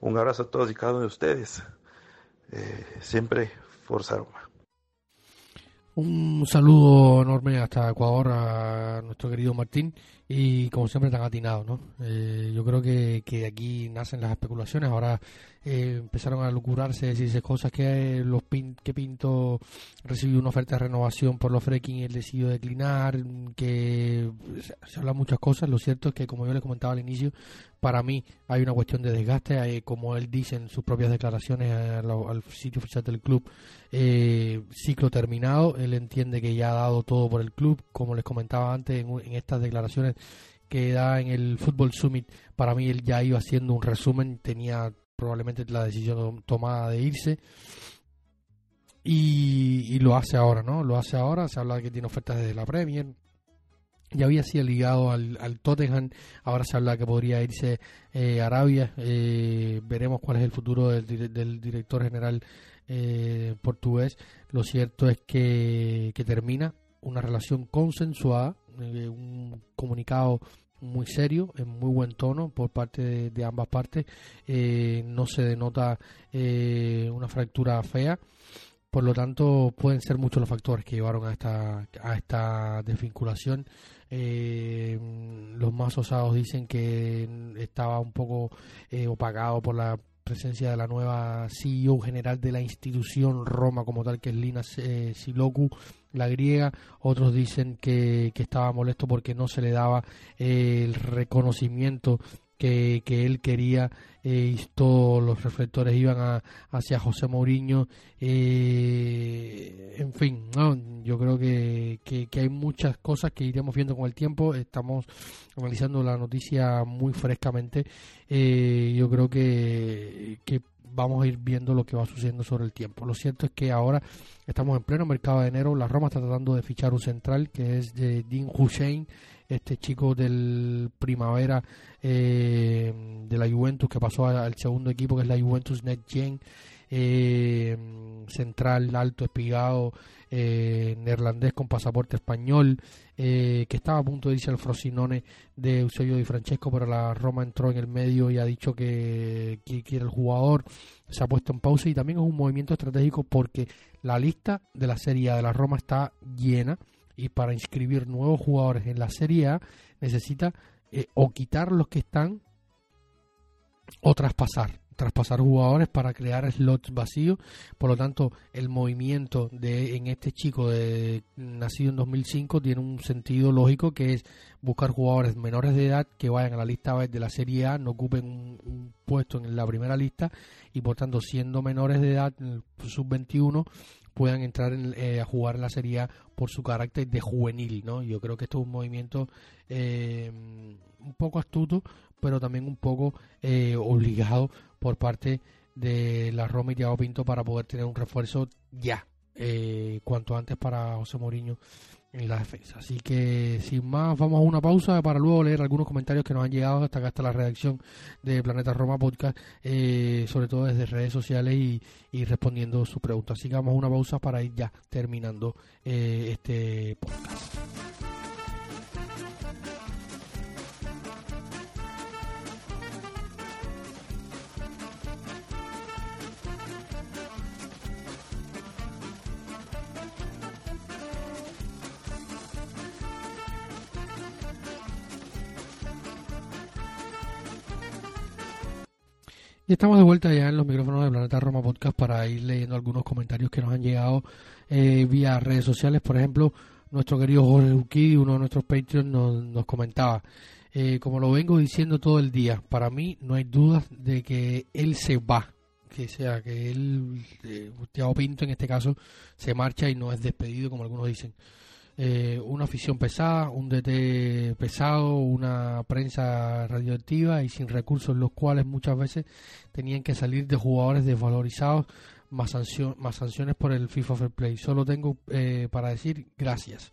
Un abrazo a todos y cada uno de ustedes. Eh, siempre Forza Roma. Un saludo enorme hasta Ecuador a nuestro querido Martín y como siempre tan atinado, ¿no? Eh, yo creo que, que aquí nacen las especulaciones, ahora eh, empezaron a locurarse, decirse cosas que los que Pinto recibió una oferta de renovación por los fracking y él decidió declinar, que se habla muchas cosas, lo cierto es que como yo les comentaba al inicio, para mí hay una cuestión de desgaste, como él dice en sus propias declaraciones al, sitio oficial del club, eh, ciclo terminado, él entiende que ya ha dado todo por el club, como les comentaba antes en estas declaraciones que da en el Football Summit, para mí él ya iba haciendo un resumen, tenía probablemente la decisión tomada de irse. Y, lo hace ahora, ¿no? Lo hace ahora, se habla de que tiene ofertas desde la Premier. Ya había sido ligado al, al Tottenham, ahora se habla que podría irse eh, Arabia. Eh, veremos cuál es el futuro del, del director general eh, portugués. Lo cierto es que, que termina una relación consensuada, un comunicado muy serio, en muy buen tono por parte de, ambas partes. Eh, no se denota eh, una fractura fea. Por lo tanto, pueden ser muchos los factores que llevaron a esta, a esta desvinculación. Eh, los más osados dicen que estaba un poco opacado por la presencia de la nueva CEO general de la institución Roma como tal, que es Lina eh, Siloku, la griega. Otros dicen que, que, estaba molesto porque no se le daba eh, el reconocimiento que, que él quería eh, y todos los reflectores iban a, hacia José Mourinho. Eh, en fin, yo creo que, que, hay muchas cosas que iremos viendo con el tiempo. Estamos analizando la noticia muy frescamente. Eh, yo creo que, que vamos a ir viendo lo que va sucediendo sobre el tiempo. Lo cierto es que ahora estamos en pleno mercado de enero. La Roma está tratando de fichar un central que es de Dean Hussein este chico del Primavera eh, de la Juventus que pasó al segundo equipo que es la Juventus Net eh, central alto espigado eh, neerlandés con pasaporte español que estaba a punto de irse al Frosinone de Eusebio Di Francesco pero la Roma entró en el medio y ha dicho que quiere el jugador. Se ha puesto en pausa y también es un movimiento estratégico porque la lista de la Serie A de la Roma está llena y para inscribir nuevos jugadores en la Serie A necesita eh, o quitar los que están o traspasar traspasar jugadores para crear slots vacíos. Por lo tanto, el movimiento de en este chico de nacido en 2005 tiene un sentido lógico que es buscar jugadores menores de edad que vayan a la lista de la Serie A, no ocupen un, puesto en la primera lista y por tanto siendo menores de edad, sub 21 puedan entrar a jugar en la Serie por su carácter de juvenil, ¿no? Yo creo que esto es un movimiento un poco astuto, pero también un poco obligado por parte de la Roma y Thiago Pinto para poder tener un refuerzo ya, cuanto antes para José Mourinho en la defensa. Así que sin más, vamos a una pausa para luego leer algunos comentarios que nos han llegado hasta acá, hasta la redacción de Planeta Roma Podcast, eh, sobre todo desde redes sociales y, y, respondiendo sus preguntas. Así que vamos a una pausa para ir ya terminando eh, este podcast. Y estamos de vuelta ya en los micrófonos de Planeta Roma Podcast para ir leyendo algunos comentarios que nos han llegado eh, vía redes sociales. Por ejemplo, nuestro querido Jorge Uki, uno de nuestros Patreons, nos, comentaba, eh, como lo vengo diciendo todo el día, para mí no hay dudas de que él se va, que sea que él, eh, Pinto en este caso, se marcha y no es despedido como algunos dicen. Eh, una afición pesada, un DT pesado, una prensa radioactiva y sin recursos, los cuales muchas veces tenían que salir de jugadores desvalorizados, más, más sanciones por el FIFA Fair Play. Solo tengo eh, para decir gracias.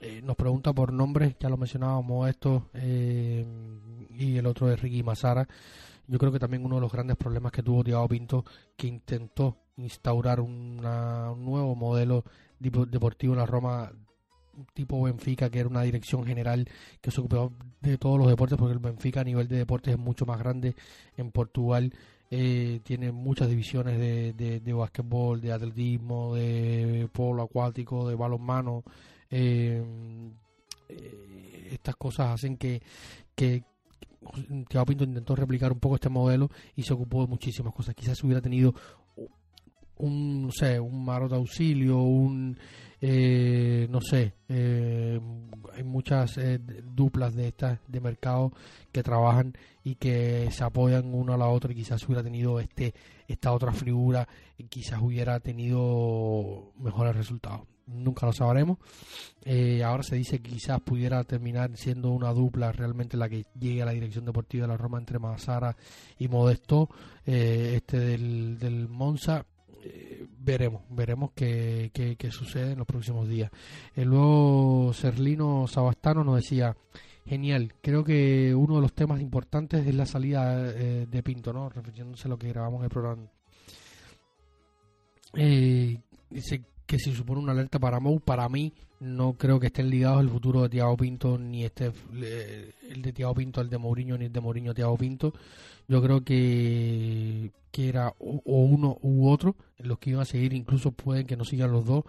Eh, nos pregunta por nombres, ya lo mencionábamos esto, y el otro es Ricky Mazara. Yo creo que también uno de los grandes problemas que tuvo Diego Pinto, que intentó instaurar un nuevo modelo deportivo en la Roma tipo Benfica, que era una dirección general que se ocupaba de todos los deportes, porque el Benfica a nivel de deportes es mucho más grande en Portugal. Eh, tiene muchas divisiones de, de, de básquetbol, de atletismo, de polo acuático, de balonmano. Eh, eh, estas cosas hacen que, que Pinto intentó replicar un poco este modelo y se ocupó de muchísimas cosas. Quizás hubiera tenido un, no sé, un maro de auxilio, un eh, no sé, eh, hay muchas eh, duplas de estas de mercado que trabajan y que se apoyan uno a la otra y quizás hubiera tenido este esta otra figura y quizás hubiera tenido mejores resultados. Nunca lo sabremos. ahora se dice que quizás pudiera terminar siendo una dupla realmente la que llegue a la dirección deportiva de la Roma entre Mazara y Modesto, este del, del Monza eh, veremos, veremos qué, qué, sucede en los próximos días. El luego Serlino Sabastano nos decía, genial, creo que uno de los temas importantes es la salida eh, de Pinto, ¿no? Refiriéndose a lo que grabamos en el programa. Eh, dice que si supone una alerta para Mou, para mí no creo que estén ligados el futuro de Tiago Pinto, ni este el de Tiago Pinto al de Mourinho, ni el de Mourinho a Tiago Pinto. Yo creo que, que era o, uno u otro, los que iban a seguir, incluso pueden que no sigan los dos.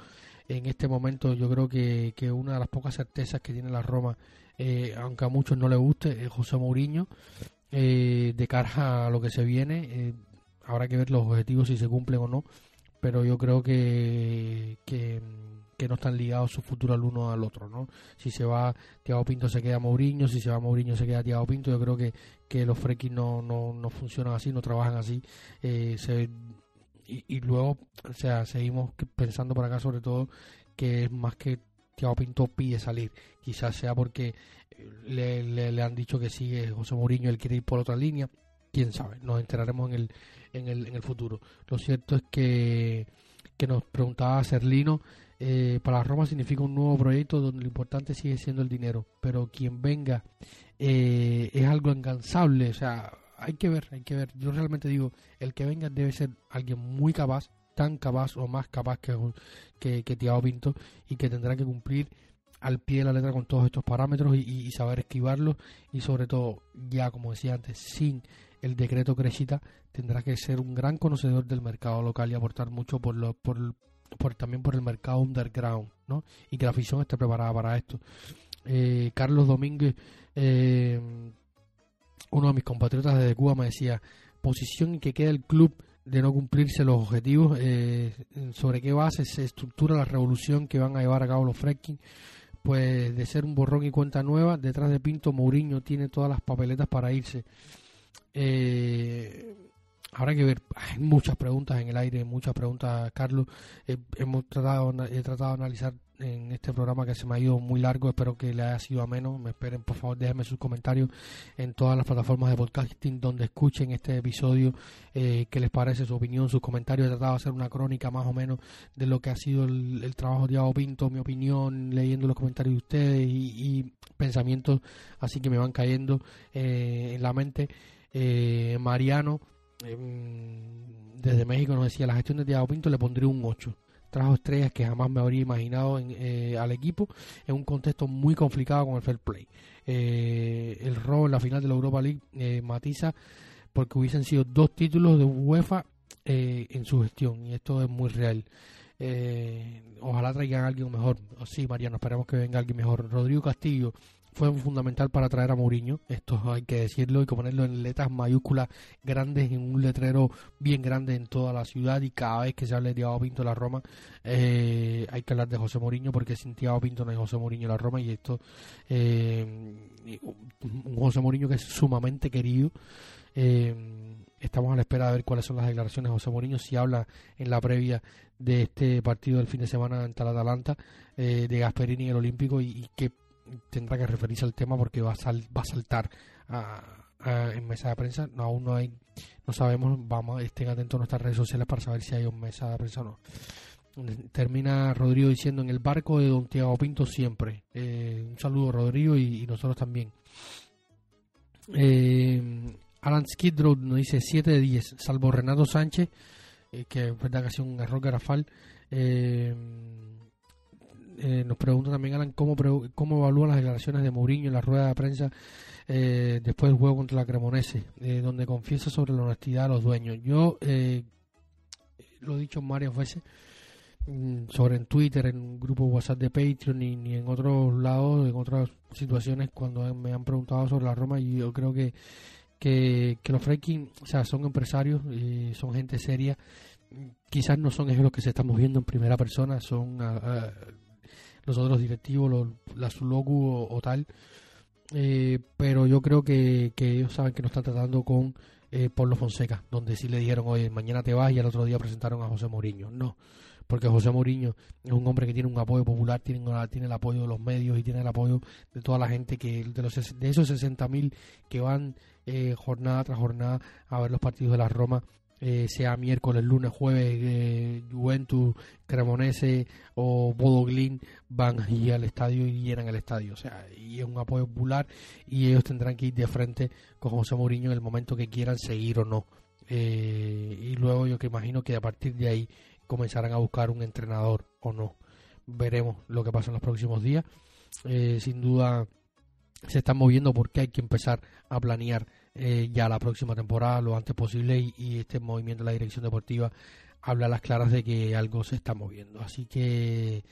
En este momento yo creo que, que una de las pocas certezas que tiene la Roma, eh, aunque a muchos no les guste, es José Mourinho. Eh, de cara a lo que se viene, eh, habrá que ver los objetivos si se cumplen o no, pero yo creo que, que no están ligados su futuro al uno al otro, ¿no? Si se va Tiago Pinto se queda Mourinho, si se va Mourinho se queda Tiago Pinto, yo creo que, que los Frekis no, no, no funcionan así, no trabajan así, eh, y, luego, o sea, seguimos pensando por acá sobre todo que es más que Tiago Pinto pide salir, quizás sea porque le, le, han dicho que sigue José Mourinho, él quiere ir por otra línea, quién sabe, nos enteraremos en el, en el, en el futuro. Lo cierto es que, que nos preguntaba Serlino eh, para Roma significa un nuevo proyecto donde lo importante sigue siendo el dinero, pero quien venga eh, es algo incansable, o sea, hay que ver, hay que ver. Yo realmente digo, el que venga debe ser alguien muy capaz, tan capaz o más capaz que, que, que Tiago Pinto y que tendrá que cumplir al pie de la letra con todos estos parámetros y, saber esquivarlos y sobre todo, ya como decía antes, sin el decreto Crescita, tendrá que ser un gran conocedor del mercado local y aportar mucho por, lo, por, también por el mercado underground, ¿no? Y que la afición esté preparada para esto. Eh, Carlos Domínguez, eh, uno de mis compatriotas desde Cuba, me decía, posición en que queda el club de no cumplirse los objetivos, eh, sobre qué base se estructura la revolución que van a llevar a cabo los Fredkin, pues de ser un borrón y cuenta nueva, detrás de Pinto Mourinho tiene todas las papeletas para irse. Habrá que ver, hay muchas preguntas en el aire, muchas preguntas, Carlos. hemos tratado, he tratado de analizar en este programa que se me ha ido muy largo, espero que le haya sido ameno. Me esperen, por favor, déjenme sus comentarios en todas las plataformas de podcasting donde escuchen este episodio, eh, qué les parece su opinión, sus comentarios. He tratado de hacer una crónica más o menos de lo que ha sido el, trabajo de Diego Pinto, mi opinión, leyendo los comentarios de ustedes y, pensamientos así que me van cayendo eh, en la mente. Eh, Mariano em, desde México nos decía, la gestión de Diego Pinto le pondría un 8 trajo estrellas que jamás me habría imaginado eh, al equipo en un contexto muy complicado con el fair play. Eh, el robo en la final de la Europa League eh, matiza porque hubiesen sido dos títulos de UEFA en su gestión y esto es muy real. ojalá traigan a alguien mejor. Sí, Mariano, esperemos que venga alguien mejor. Rodrigo Castillo fue fundamental para traer a Mourinho, esto hay que decirlo y ponerlo en letras mayúsculas grandes en un letrero bien grande en toda la ciudad y cada vez que se hable de Thiago Pinto la Roma eh, hay que hablar de José Mourinho porque sin Thiago Pinto no hay José Mourinho la Roma y esto eh, un José Mourinho que es sumamente querido. Eh, estamos a la espera de ver cuáles son las declaraciones de José Mourinho si habla en la previa de este partido del fin de semana ante el Atalanta de Gasperini en el Olímpico y, y que tendrá que referirse al tema porque va a, va a saltar en mesa de prensa. No, aún no hay, no sabemos, vamos, estén atentos a nuestras redes sociales para saber si hay un mesa de prensa o no. Termina Rodrigo diciendo en el barco de Don Tiago Pinto siempre. Eh, un saludo Rodrigo y, nosotros también. Eh, Alan Skidrow nos dice 7 de 10, salvo Renato Sánchez, eh, que es verdad que ha sido un error garrafal. Eh, eh, nos pregunta también Alan cómo, cómo evalúa las declaraciones de Mourinho en la rueda de prensa eh, después del juego contra la Cremonese, eh, donde confiesa sobre la honestidad de los dueños. Yo lo he dicho varias veces mm, sobre en Twitter, en un grupo WhatsApp de Patreon ni, ni en otros lados, en otras situaciones cuando me han preguntado sobre la Roma y yo creo que que, los Freaking, o sea, son empresarios, y son gente seria, quizás no son ellos los que se están moviendo en primera persona, son los otros directivos, la Suloku o, tal. Eh, pero yo creo que, ellos saben que no están tratando con eh, Pablo Fonseca, donde sí le dijeron, oye, mañana te vas y al otro día presentaron a José Mourinho. No, porque José Mourinho es un hombre que tiene un apoyo popular, tiene, tiene el apoyo de los medios y tiene el apoyo de toda la gente que de los de esos 60.000 que van eh, jornada tras jornada a ver los partidos de la Roma eh, sea miércoles, lunes, jueves, eh, Juventus, Cremonese o Bodoglin van allí al estadio y llenan el estadio. O sea, y es un apoyo popular y ellos tendrán que ir de frente con José Mourinho en el momento que quieran seguir o no. Eh, y luego yo que imagino que a partir de ahí comenzarán a buscar un entrenador o no. Veremos lo que pasa en los próximos días. sin duda se están moviendo porque hay que empezar a planear eh, ya la próxima temporada lo antes posible y, este movimiento de la dirección deportiva habla a las claras de que algo se está moviendo. Así que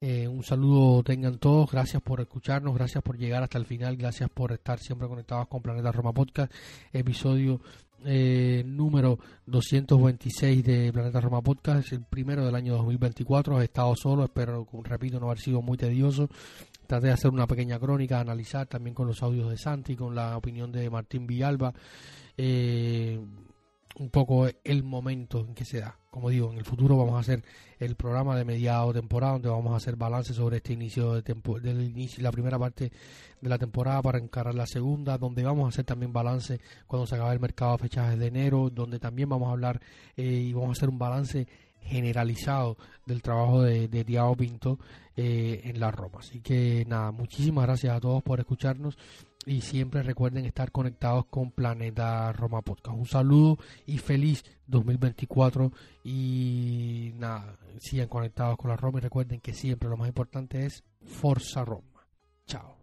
eh, un saludo tengan todos, gracias por escucharnos, gracias por llegar hasta el final, gracias por estar siempre conectados con Planeta Roma Podcast, episodio eh, número 226 de Planeta Roma Podcast, el primero del año 2024. He estado solo, espero, repito, no haber sido muy tedioso traté de hacer una pequeña crónica, analizar también con los audios de Santi, con la opinión de Martín Villalba, eh, un poco el momento en que se da. Como digo, en el futuro vamos a hacer el programa de mediado temporada, donde vamos a hacer balance sobre este inicio de del inicio, la primera parte de la temporada para encarar la segunda, donde vamos a hacer también balance cuando se acabe el mercado a fechajes de enero, donde también vamos a hablar eh, y vamos a hacer un balance generalizado del trabajo de, de Tiago Pinto eh, en la Roma. Así que nada, muchísimas gracias a todos por escucharnos y siempre recuerden estar conectados con Planeta Roma Podcast. Un saludo y feliz 2024 y nada, sigan conectados con la Roma y recuerden que siempre lo más importante es Forza Roma. Chao.